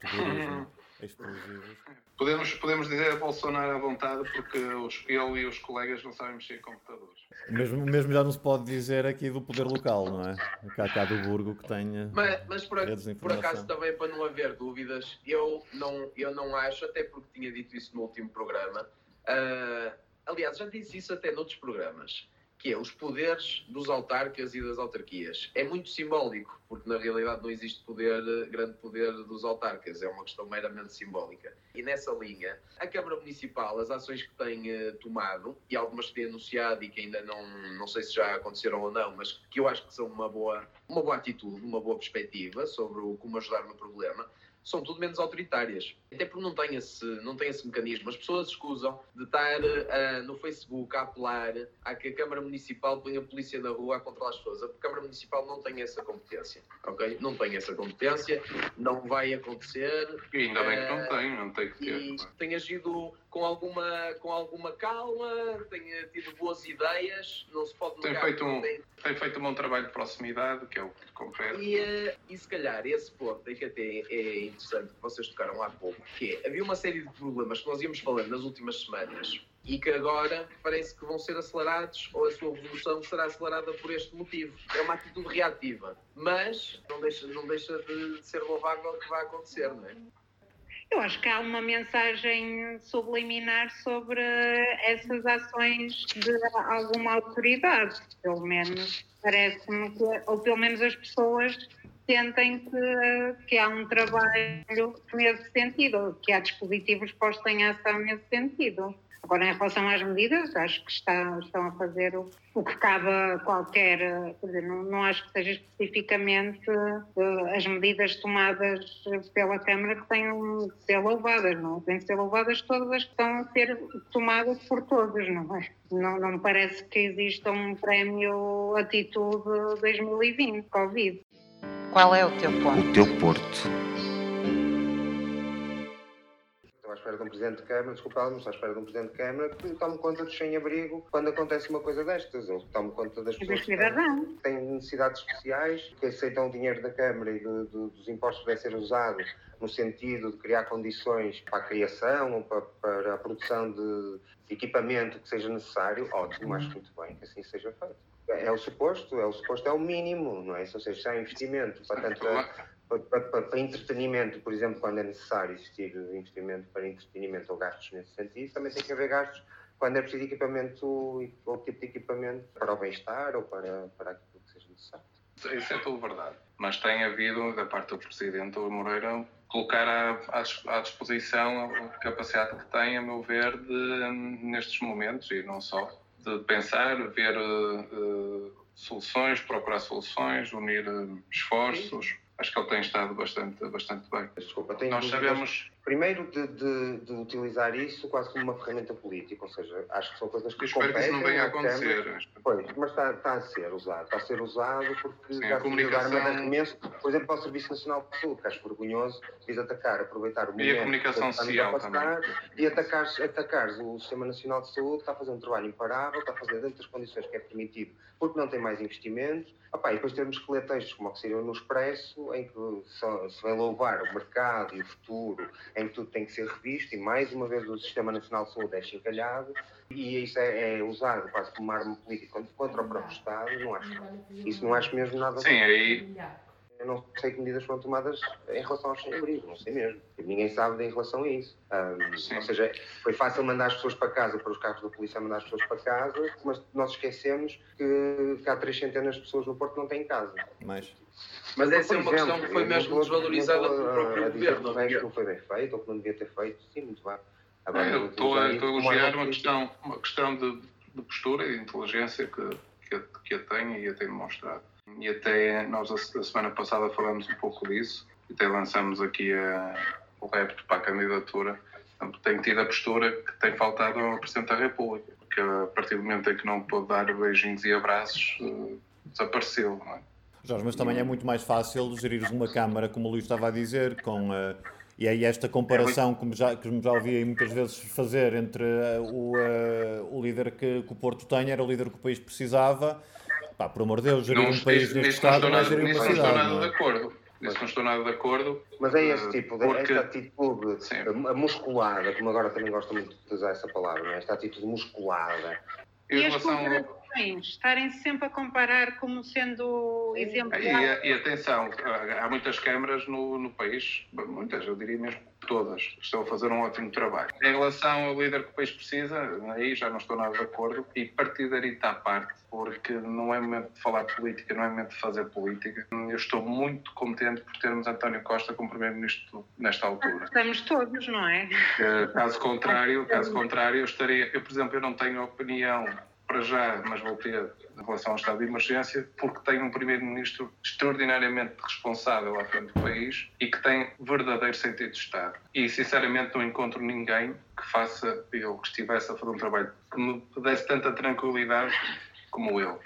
terrorismo, explosivos. Podemos, podemos dizer a Bolsonaro à vontade porque os, ele e os colegas não sabem mexer em computadores. Mesmo, mesmo já não se pode dizer aqui do poder local, não é? Cá, cá do Burgo que tenha Mas, mas por, por acaso também para não haver dúvidas, eu não, eu não acho, até porque tinha dito isso no último programa, ah, aliás, já disse isso até noutros programas, que é os poderes dos autarcas e das autarquias. É muito simbólico, porque na realidade não existe poder, eh, grande poder dos autarcas, é uma questão meramente simbólica. E nessa linha, a Câmara Municipal, as ações que tem eh, tomado, e algumas que tem anunciado e que ainda não, não sei se já aconteceram ou não, mas que eu acho que são uma boa, uma boa atitude, uma boa perspectiva sobre o, como ajudar no problema, são tudo menos autoritárias. Até porque não tem esse, não tem esse mecanismo. As pessoas escusam de estar uh, no Facebook a apelar a que a Câmara Municipal ponha a polícia na rua a controlar as pessoas. A Câmara Municipal não tem essa competência, ok? Não tem essa competência, não vai acontecer. E ainda bem que não Uh, tem, não tem que ter. e tem agido com alguma, com alguma calma, tem tido boas ideias, não se pode Tem feito um- tem- Tem feito um bom trabalho de proximidade, que é o que te confere. E, eh, e se calhar esse ponto é que até é interessante que vocês tocaram há pouco, que é, havia uma série de problemas que nós íamos falando nas últimas semanas e que agora parece que vão ser acelerados ou a sua evolução será acelerada por este motivo. É uma atitude reativa, mas não deixa, não deixa de ser louvável que vai acontecer, não é? Eu acho que há uma mensagem subliminar sobre essas ações de alguma autoridade, pelo menos. Parece-me que, ou pelo menos as pessoas sentem que, que há um trabalho nesse sentido, que há dispositivos postos em ação nesse sentido. Agora, em relação às medidas, acho que está- estão a fazer o, o que cabe a qualquer. Quer dizer, não, não acho que seja especificamente eh, as medidas tomadas pela Câmara que tenham de ser louvadas, não? Têm de ser louvadas todas as que estão a ser tomadas por todos, não é? Não, não me parece que exista um prémio Atitude 2020, Covid. Qual é o teu ponto? O teu Porto. Espera de um Presidente de Câmara, desculpa, mas estou à espera de um Presidente de Câmara que tome conta dos sem-abrigo quando acontece uma coisa destas, ou que tome conta das pessoas que têm necessidades especiais, que aceitam o dinheiro da Câmara e do- do- dos impostos que deve ser usado no sentido de criar condições para a criação ou para, para a produção de equipamento que seja necessário, ótimo, acho muito bem que assim seja feito. É o suposto, é o suposto, é o mínimo, não é? Ou seja, se há investimento para tanto para, para- para- entretenimento, por exemplo, quando é necessário existir investimento para entretenimento ou gastos nesse sentido, também tem que haver gastos quando é preciso equipamento ou tipo de equipamento para o bem-estar ou para, para aquilo que seja necessário. Isso é tudo verdade. Mas tem havido, da parte do Presidente Moreira, colocar à, à dis- à disposição a capacidade que tem, a meu ver, de, nestes momentos, e não só, de pensar, ver eh, soluções, procurar soluções, unir eh, esforços. Acho que ele tem estado bastante, bastante bem. Desculpa, tenho Nós sabemos, primeiro, de, de- de utilizar isso quase como uma ferramenta política, ou seja, acho que são coisas que e espero que isso não competem venha a acontecer. Pois, mas está, está a ser usado. Está a ser usado porque Sim, já a se comunicação- uma de arremesso, por exemplo, para o Serviço Nacional de Saúde, que acho vergonhoso, quis atacar, aproveitar o E a momento comunicação que social passar e atacar, atacar o Sistema Nacional de Saúde, está a fazer um trabalho imparável, está a fazer dentro das condições que é permitido, porque não tem mais investimentos. Opa, e depois temos que ler textos como o que saíram no Expresso, em que só, se vai louvar o mercado e o futuro, em que tudo tem que ser revisto, e mais uma vez o Sistema Nacional de Saúde é chincalhado, e isso é, é usado quase como uma arma política contra- o próprio Estado, não acho. Isso não acho mesmo nada Sim, aí eu não sei que medidas foram tomadas em relação aos sem-abrigo, não sei mesmo. Ninguém sabe em relação a isso. Ahm, Sim. ou seja, foi fácil mandar as pessoas para casa, para os carros da polícia mandar as pessoas para casa, mas nós esquecemos que, que há três centenas de pessoas no Porto que não têm casa. Mais. Mas essa é uma questão que foi mesmo não desvalorizada não pelo próprio governo. que o resto não foi bem feito ou que não devia ter feito. Sim, muito bem. Agora, eu estou a, elogiar uma questão, uma questão de, de postura e de inteligência que, que, a- que a tem e a tem demonstrado. E até nós a, a semana passada falamos um pouco disso e até lançamos aqui a, o repto para a candidatura. Portanto, Tenho tido a postura que tem faltado ao Presidente da República, porque a partir do momento em que não pôde dar beijinhos e abraços, eh, desapareceu. Não é? Jorge, mas também é muito mais fácil gerir uma Câmara, como o Luís estava a dizer, com. eh, e aí esta comparação, como já, como já ouvi aí muitas vezes fazer entre eh, o, eh, o líder que, que o Porto tem, era o líder que o país precisava. Pá, por amor de Deus, gerir Não, um país neste estado estou não é nada, gerir uma nisso não estou cidade. nada de é? acordo. Nisso não estou nada de acordo. Mas é esse tipo, porque- esta atitude Sim. musculada, como agora também gosto muito de usar essa palavra, não é? esta atitude musculada, Em E relação ao- comparações, estarem sempre a comparar como sendo exemplo. E, e atenção, há muitas câmaras no, no país, muitas, eu diria mesmo todas, estão a fazer um ótimo trabalho. Em relação ao líder que o país precisa, aí já não estou nada de acordo, e partidarita à parte, porque não é momento de falar política, não é momento de fazer política. Eu estou muito contente por termos António Costa como Primeiro-Ministro nesta altura. Estamos todos, não é? Eh, Caso contrário, caso contrário, eu estaria, eu por exemplo, eu não tenho opinião para já, mas vou ter em relação ao estado de emergência, porque tem um primeiro-ministro extraordinariamente responsável à frente do país e que tem verdadeiro sentido de Estado. E, sinceramente, não encontro ninguém que faça, ou que estivesse a fazer um trabalho que me desse tanta tranquilidade como ele.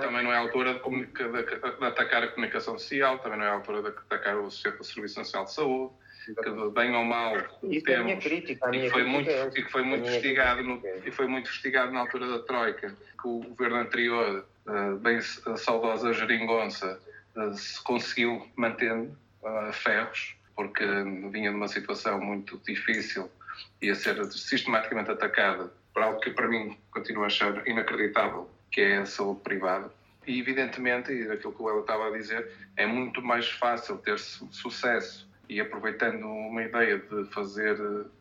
Também não é a altura de, de- de atacar a comunicação social, também não é a altura de atacar o Serviço Nacional de Saúde, que bem ou mal Isso é temos crítica. A e que foi crítica muito, é e que foi muito investigado no, crítica é e foi muito investigado na altura da Troika, que o governo anterior, eh, bem saudosa geringonça, eh, se conseguiu manter a ferros, porque vinha de uma situação muito difícil e a ser sistematicamente atacada por algo que para mim continuo a achar inacreditável, que é a saúde privada. E evidentemente, e daquilo que Ela estava a dizer, é muito mais fácil ter su- sucesso e aproveitando uma ideia de fazer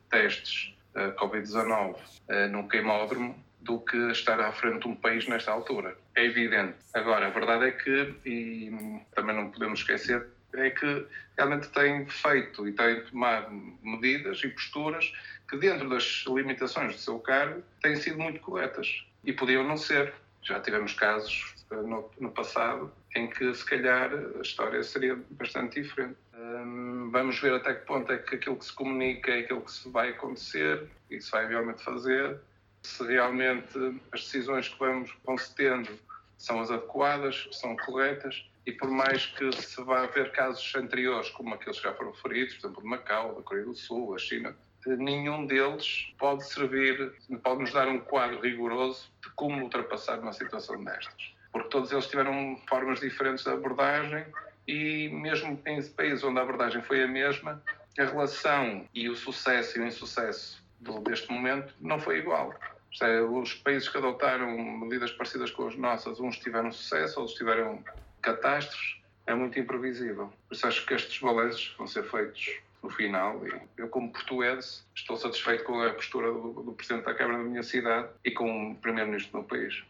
testes eh, Covid-19 eh, num queimódromo do que estar à frente de um país nesta altura. É evidente. Agora, a verdade é que, e também não podemos esquecer, é que realmente tem feito e tem tomado medidas e posturas que, dentro das limitações do seu cargo, têm sido muito corretas. E podiam não ser. Já tivemos casos eh, no, no passado em que, se calhar, a história seria bastante diferente. Hum, vamos ver até que ponto é que aquilo que se comunica é aquilo que se vai acontecer e se vai realmente fazer. Se realmente as decisões que vamos, tendo são as adequadas, são corretas, e por mais que se vá ver casos anteriores, como aqueles que já foram referidos, por exemplo, de Macau, da Coreia do Sul, a China, eh, nenhum deles pode servir, pode nos dar um quadro rigoroso de como ultrapassar uma situação destas. Porque todos eles tiveram formas diferentes de abordagem e mesmo em países onde a abordagem foi a mesma, a relação e o sucesso e o insucesso deste momento não foi igual. É, os países que adotaram medidas parecidas com as nossas, uns tiveram sucesso, outros tiveram catástrofes, é muito imprevisível. Por isso acho que estes balanços vão ser feitos no final e eu, como português, estou satisfeito com a postura do, do Presidente da Câmara da minha cidade e com o Primeiro-Ministro do meu país.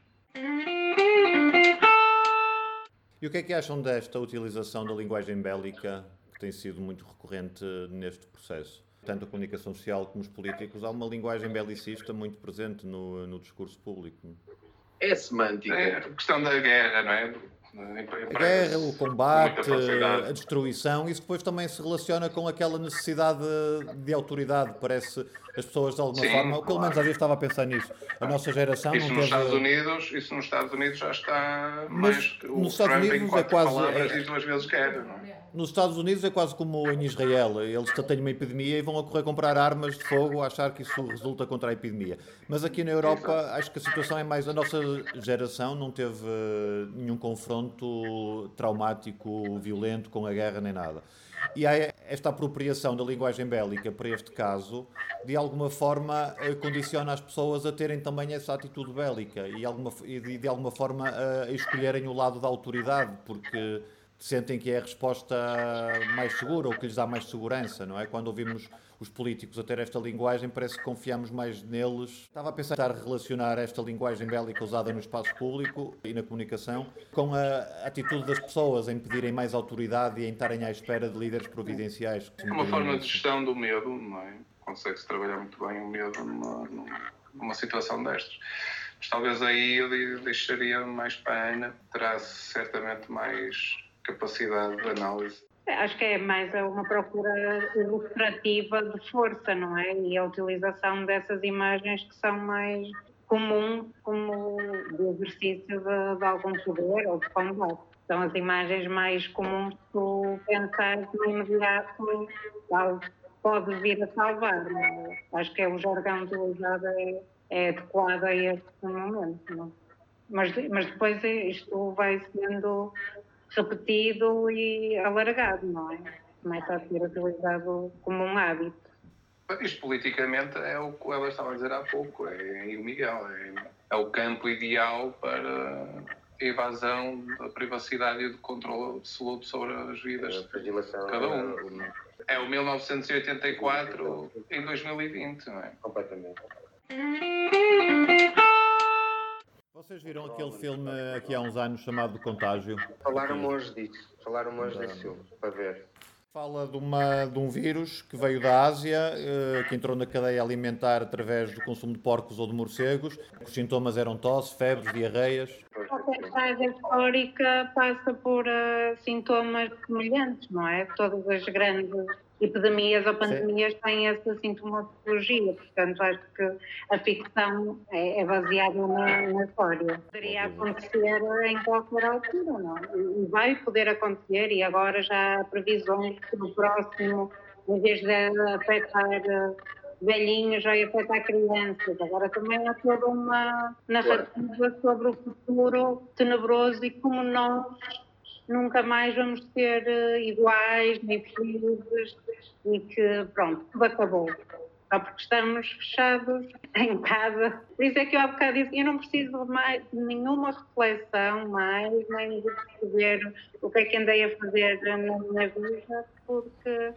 E o que é que acham desta utilização da linguagem bélica que tem sido muito recorrente neste processo? Tanto a comunicação social como os políticos, há uma linguagem belicista muito presente no, no discurso público. É semântica. É a questão da guerra, não é? A guerra, o combate, a destruição, isso depois também se relaciona com aquela necessidade de autoridade. Parece as pessoas de alguma Sim, forma, pelo menos há dias estava a pensar nisso. A nossa geração Isso não nos teve. Estados Unidos, isso nos Estados Unidos já está Mas mais nos Estados Trump Unidos é quase- palavras é- duas vezes guerra, não é? Nos Estados Unidos é quase como em Israel. Eles têm uma epidemia e vão a correr comprar armas de fogo a achar que isso resulta contra a epidemia. Mas aqui na Europa acho que a situação é mais. A nossa geração não teve eh, nenhum confronto traumático, violento com a guerra nem nada. E há esta apropriação da linguagem bélica para este caso, de alguma forma eh, condiciona as pessoas a terem também essa atitude bélica e, alguma, e de, de alguma forma a escolherem o lado da autoridade, porque sentem que é a resposta mais segura ou que lhes dá mais segurança, não é? Quando ouvimos os políticos a ter esta linguagem, parece que confiamos mais neles. Estava a pensar em relacionar esta linguagem bélica usada no espaço público e na comunicação com a atitude das pessoas em pedirem mais autoridade e em estarem à espera de líderes providenciais. É uma forma de gestão do medo, não é? Consegue-se trabalhar muito bem o medo numa, numa, situação destas. Mas talvez aí eu de- deixaria mais para a Ana, terá certamente mais capacidade de análise. Acho que é mais uma procura ilustrativa de força, não é? E a utilização dessas imagens que são mais comum como de exercício de, de algum poder ou de combate. São as imagens mais comuns que tu pensares no imediato, algo pode vir a salvar. é? Acho que é o jargão utilizado é, é adequado a este momento. Não? é? Mas, mas depois isto vai sendo repetido e alargado, não é? Começa a ser utilizado como um hábito. Isto politicamente é o que ela estava a dizer há pouco, é, e o Miguel, é, é o campo ideal para a evasão da privacidade e do controle absoluto sobre as vidas fragilização Cada um. eh, É o 1984 em 2020, não é? completamente. Vocês viram aquele filme aqui há uns anos chamado Contágio? Falaram hoje disso, falaram hoje desse filme, para ver. Fala de, uma, de um vírus que veio da Ásia, eh, que entrou na cadeia alimentar através do consumo de porcos ou de morcegos. Os sintomas eram tosse, febres, diarreias. Qualquer saga histórica passa por uh, sintomas semelhantes, não é? Todas as grandes epidemias ou pandemias Sim. têm essa sintomatologia, portanto acho que a ficção é, é baseada na, na, história. Poderia acontecer em qualquer altura, não? E vai poder acontecer e agora já há previsões que no próximo, em vez de afetar eh, velhinhos, vai afetar crianças. Agora também há toda uma narrativa sobre o futuro tenebroso e como nós nunca mais vamos ser uh, iguais, nem felizes, e que pronto, tudo acabou. Só porque estamos fechados em casa. Por isso é que eu há bocado disse, eu não preciso mais, de nenhuma reflexão mais, nem de perceber o que é que andei a fazer na minha vida, porque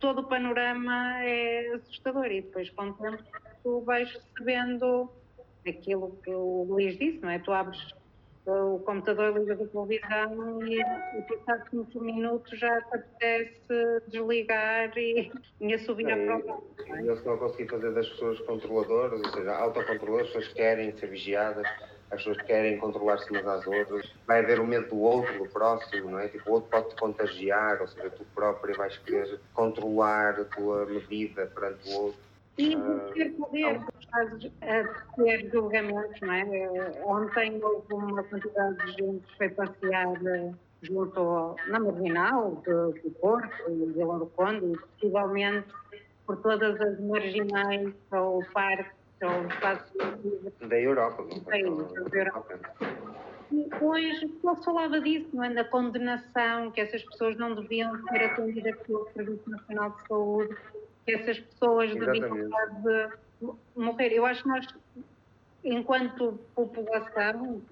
todo o panorama é assustador e depois com o tempo tu vais recebendo aquilo que o Luís disse, não é? Tu abres o computador liga a televisão e, passado 5 minutos já te apetece desligar e, e a prova. E eles não conseguem fazer das pessoas controladoras, ou seja, autocontroladoras, as pessoas querem ser vigiadas, as pessoas querem controlar-se umas às outras. Vai haver o medo do outro, do próximo, não é? Tipo, o outro pode te contagiar, ou seja, tu próprio vais querer controlar a tua medida perante o outro. E ter poder, a ter julgamentos, não é? Ontem houve uma quantidade de gente que foi passear eh, junto na Marginal, do, do Porto e Vila do Conde, e possivelmente por todas as marginais ou parques ou espaços da Europa. Não da Europa. E hoje falava disso, não é? Da condenação, que essas pessoas não deviam ser atendidas pelo Serviço Nacional de Saúde que essas pessoas deviam de morrer. Eu acho que nós, enquanto população,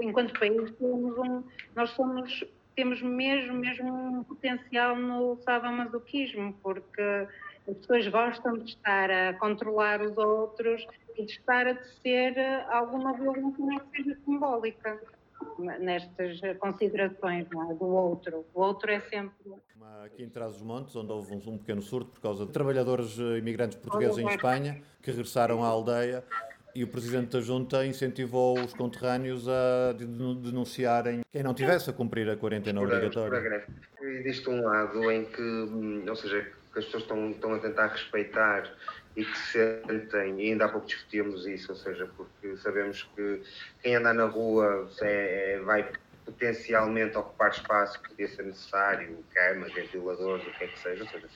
enquanto país, temos um, nós somos, temos mesmo, mesmo um potencial no sadomasoquismo, porque as pessoas gostam de estar a controlar os outros e de estar a tecer alguma violência, que seja simbólica nestas considerações é? do outro. O outro é sempre. Aqui em Trás-os-Montes, onde houve um, pequeno surto por causa de trabalhadores eh, imigrantes portugueses em Espanha que regressaram à aldeia e o Presidente da Junta incentivou os conterrâneos a denunciarem quem não tivesse a cumprir a quarentena obrigatória. Existe um lado em que, hum, ou seja, que as pessoas estão, estão a tentar respeitar e que sentem, e ainda há pouco discutimos isso, ou seja, porque sabemos que quem anda na rua é, é, vai potencialmente ocupar espaço que podia ser necessário, camas, ventiladores, o que é que seja, ou seja,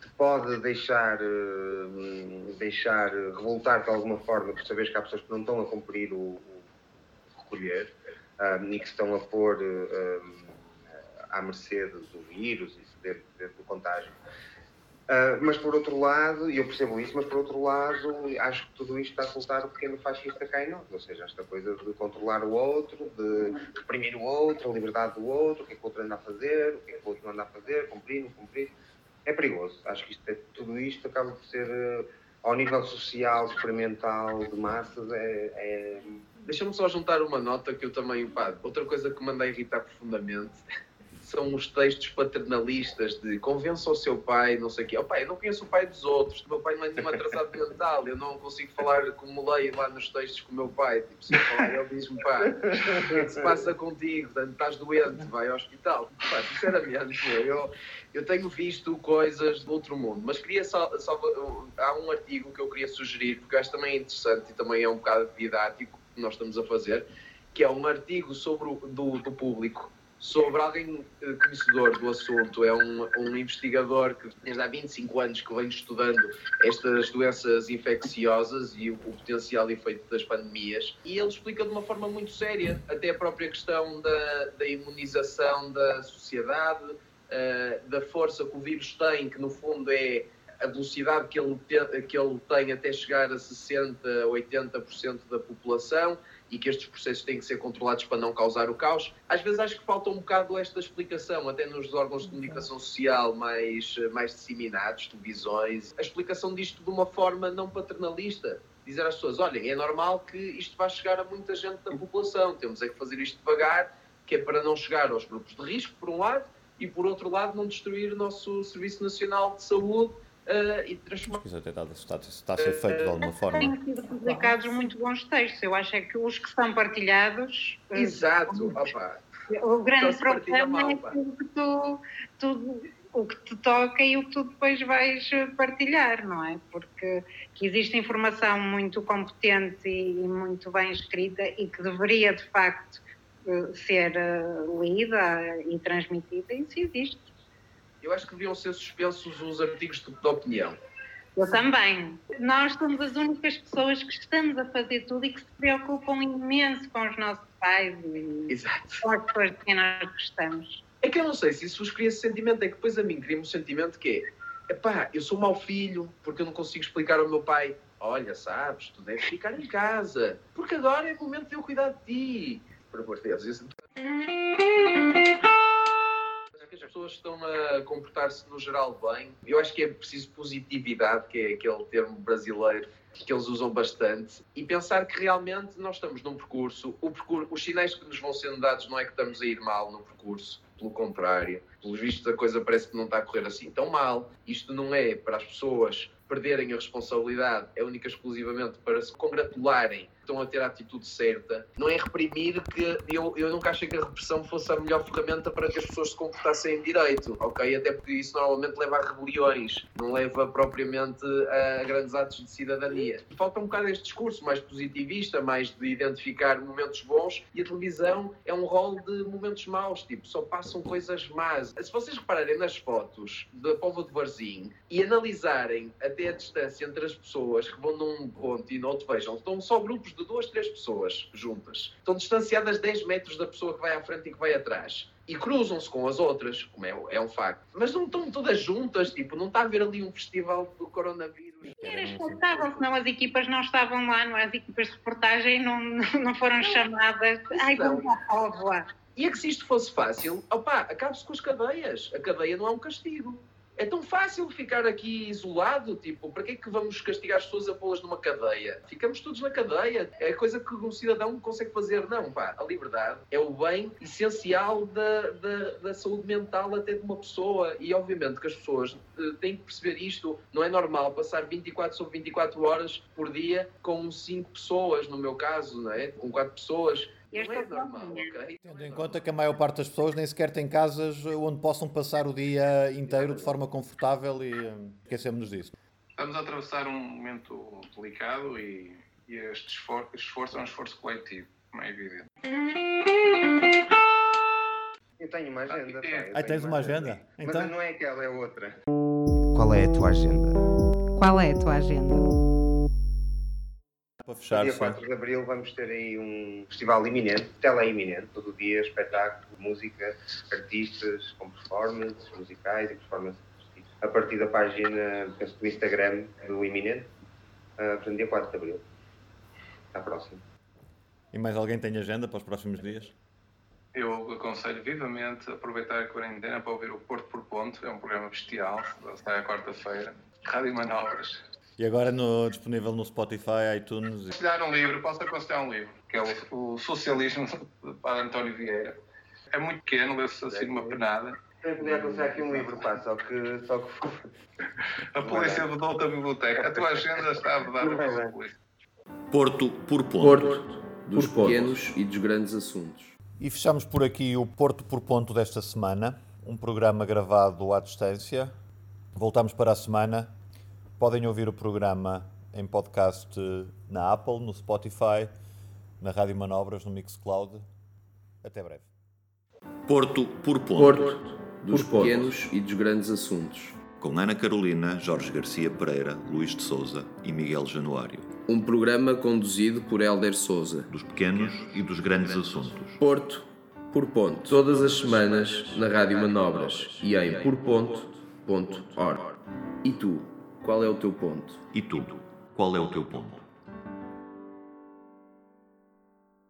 que pode deixar, eh, deixar revoltar de alguma forma por saberes que há pessoas que não estão a cumprir o, o recolher um, eh, e que estão a pôr um, eh, à mercê do vírus e do contágio. Uh, mas por outro lado, e eu percebo isso, mas por outro lado, acho que tudo isto está a soltar o pequeno fascista cá em nós. Ou seja, esta coisa de controlar o outro, de reprimir o outro, a liberdade do outro, o que é que o outro anda a fazer, o que é que o outro não anda a fazer, cumprir, não cumprir. É perigoso. Acho que isto é, tudo isto acaba por ser, uh, ao nível social, experimental, de massas, é. é... Deixa-me só juntar uma nota que eu também. Pá, outra coisa que me anda irritar profundamente são os textos paternalistas de convença o seu pai, não sei o quê. Oh, pai, eu não conheço o pai dos outros, o meu pai não é nenhum atrasado mental, eu não consigo falar como leio lá nos textos com o meu pai. Tipo, se eu falar, ele diz-me, pá, o que é que se passa contigo? Estás doente, vai ao hospital. Pá, sinceramente, eu, eu tenho visto coisas do outro mundo, mas queria só, só, há um artigo que eu queria sugerir, porque acho também é interessante e também é um bocado didático que nós estamos a fazer, que é um artigo sobre o, do, do público sobre alguém eh, conhecedor do assunto, é um, um investigador que desde há 25 anos que vem estudando estas doenças infecciosas e o, o, potencial efeito das pandemias, e ele explica de uma forma muito séria até a própria questão da, da imunização da sociedade, uh, da força que o vírus tem, que no fundo é a velocidade que ele, te, que ele tem até chegar a 60%, 80% da população, e que estes processos têm que ser controlados para não causar o caos. Às vezes acho que falta um bocado esta explicação, até nos órgãos de comunicação social mais, mais disseminados, televisões, a explicação disto de uma forma não paternalista. Dizer às pessoas, olhem, é normal que isto vá chegar a muita gente da população, temos é que fazer isto devagar, que é para não chegar aos grupos de risco, por um lado, e, por outro lado, não destruir o nosso Serviço Nacional de Saúde uh, e transformar. Isso até está, está, a ser feito de alguma forma. Têm sido publicados muito bons textos. Eu acho é que os que são partilhados. eh, Exato, opa. O grande problema é mal, que tu, tu, o que te toca e o que tu depois vais partilhar, não é? Porque que existe informação muito competente e, muito bem escrita e que deveria, de facto, eh, ser eh, lida e transmitida, isso existe. Eu acho que deviam ser suspensos os artigos de, de opinião. Eu também. Nós somos as únicas pessoas que estamos a fazer tudo e que se preocupam imenso com os nossos pais e Exato. com as pessoas de quem nós gostamos. É que eu não sei se isso vos cria esse sentimento, é que depois a mim cria-me um sentimento que é epá, eu sou mau filho porque eu não consigo explicar ao meu pai olha, sabes, tu deves ficar em casa porque agora é o momento de eu cuidar de ti. Por amor de Deus, isso... Pessoas estão a comportar-se no geral bem. Eu acho que é preciso positividade, que é aquele termo brasileiro que eles usam bastante, e pensar que realmente nós estamos num percurso, o percurso, os sinais que nos vão sendo dados não é que estamos a ir mal no percurso, pelo contrário, pelos vistos a coisa parece que não está a correr assim tão mal. Isto não é para as pessoas perderem a responsabilidade, é única e exclusivamente para se congratularem estão a ter a atitude certa. Não é reprimir que eu, eu nunca achei que a repressão fosse a melhor ferramenta para que as pessoas se comportassem em direito, ok? Até porque isso normalmente leva a rebeliões, não leva propriamente a grandes atos de cidadania. Falta um bocado este discurso mais positivista, mais de identificar momentos bons e a televisão é um rol de momentos maus, tipo, só passam coisas más. Se vocês repararem nas fotos da Póvoa de Varzim e analisarem até a distância entre as pessoas que vão num ponto e no outro, vejam, estão só grupos de duas, três pessoas juntas. Estão distanciadas 10 metros da pessoa que vai à frente e que vai atrás. E cruzam-se com as outras, como é, é um facto. Mas não estão todas juntas, tipo, não está a haver ali um festival do coronavírus. Era expulsável, senão as equipas não estavam lá, não é? as equipas de reportagem não, não foram chamadas. Ai, Não. vamos à Póvoa. E é que se isto fosse fácil, opá, acabe-se com as cadeias. A cadeia não é um castigo. É tão fácil ficar aqui isolado, tipo, para que é que vamos castigar as pessoas a pô-las numa cadeia? Ficamos todos na cadeia. É coisa que um cidadão consegue fazer. Não, pá, a liberdade é o bem essencial da, da, da saúde mental até de uma pessoa. E obviamente que as pessoas eh, têm que perceber isto. Não é normal passar 24 sobre 24 horas por dia com 5 pessoas, no meu caso, não é? Com 4 pessoas. É é normal, ok? Tendo em conta que a maior parte das pessoas nem sequer tem casas onde possam passar o dia inteiro de forma confortável e hum, esquecemos disso. Estamos a atravessar um momento delicado e, e este esforço, esforço é um esforço coletivo, como é evidente. Eu tenho uma agenda. pá, eu Ah, tens uma agenda? Mas Então? não é aquela, é outra. Qual é a tua agenda? Qual é a tua agenda? Para No fechar, dia sim. 4 de Abril vamos ter aí um festival iminente, tele-iminente, todo dia, espetáculo, música, artistas com performances musicais e performances artísticas. A partir da página, penso, do Instagram do iminente, uh, portanto, dia 4 de Abril. Até à próxima. E mais alguém tem agenda para os próximos dias? Eu aconselho vivamente a aproveitar a quarentena para ouvir o Porto por Ponto, é um programa bestial, sai à quarta-feira. Rádio Manobras. E agora no- disponível no Spotify, iTunes. e- Aconselhar um livro, posso aconselhar um livro, que é o, o Socialismo, para António Vieira. É muito pequeno, leu-se assim numa penada. Eu podia aconselhar aqui um livro, pá, só que. Só que... A polícia vedou a biblioteca. A tua agenda está vedada Não vai pela polícia. Porto por ponto. Porto, dos Por ponto. pequenos e dos grandes assuntos. E fechamos por aqui o Porto por Ponto desta semana, um programa gravado à distância. Voltamos para a semana. Podem ouvir o programa em podcast na Apple, no Spotify, na Rádio Manobras, no Mixcloud. Até breve. Porto por ponto. Porto, dos Por ponto. pequenos e dos grandes assuntos. Com Ana Carolina, Jorge Garcia Pereira, Luís de Souza e Miguel Januário. Um programa conduzido por Helder Souza. Dos pequenos e dos grandes assuntos. Porto por ponto. Todas as semanas na Rádio Manobras e em porponto.org. E tu, qual é o teu ponto? E tu, qual é o teu ponto?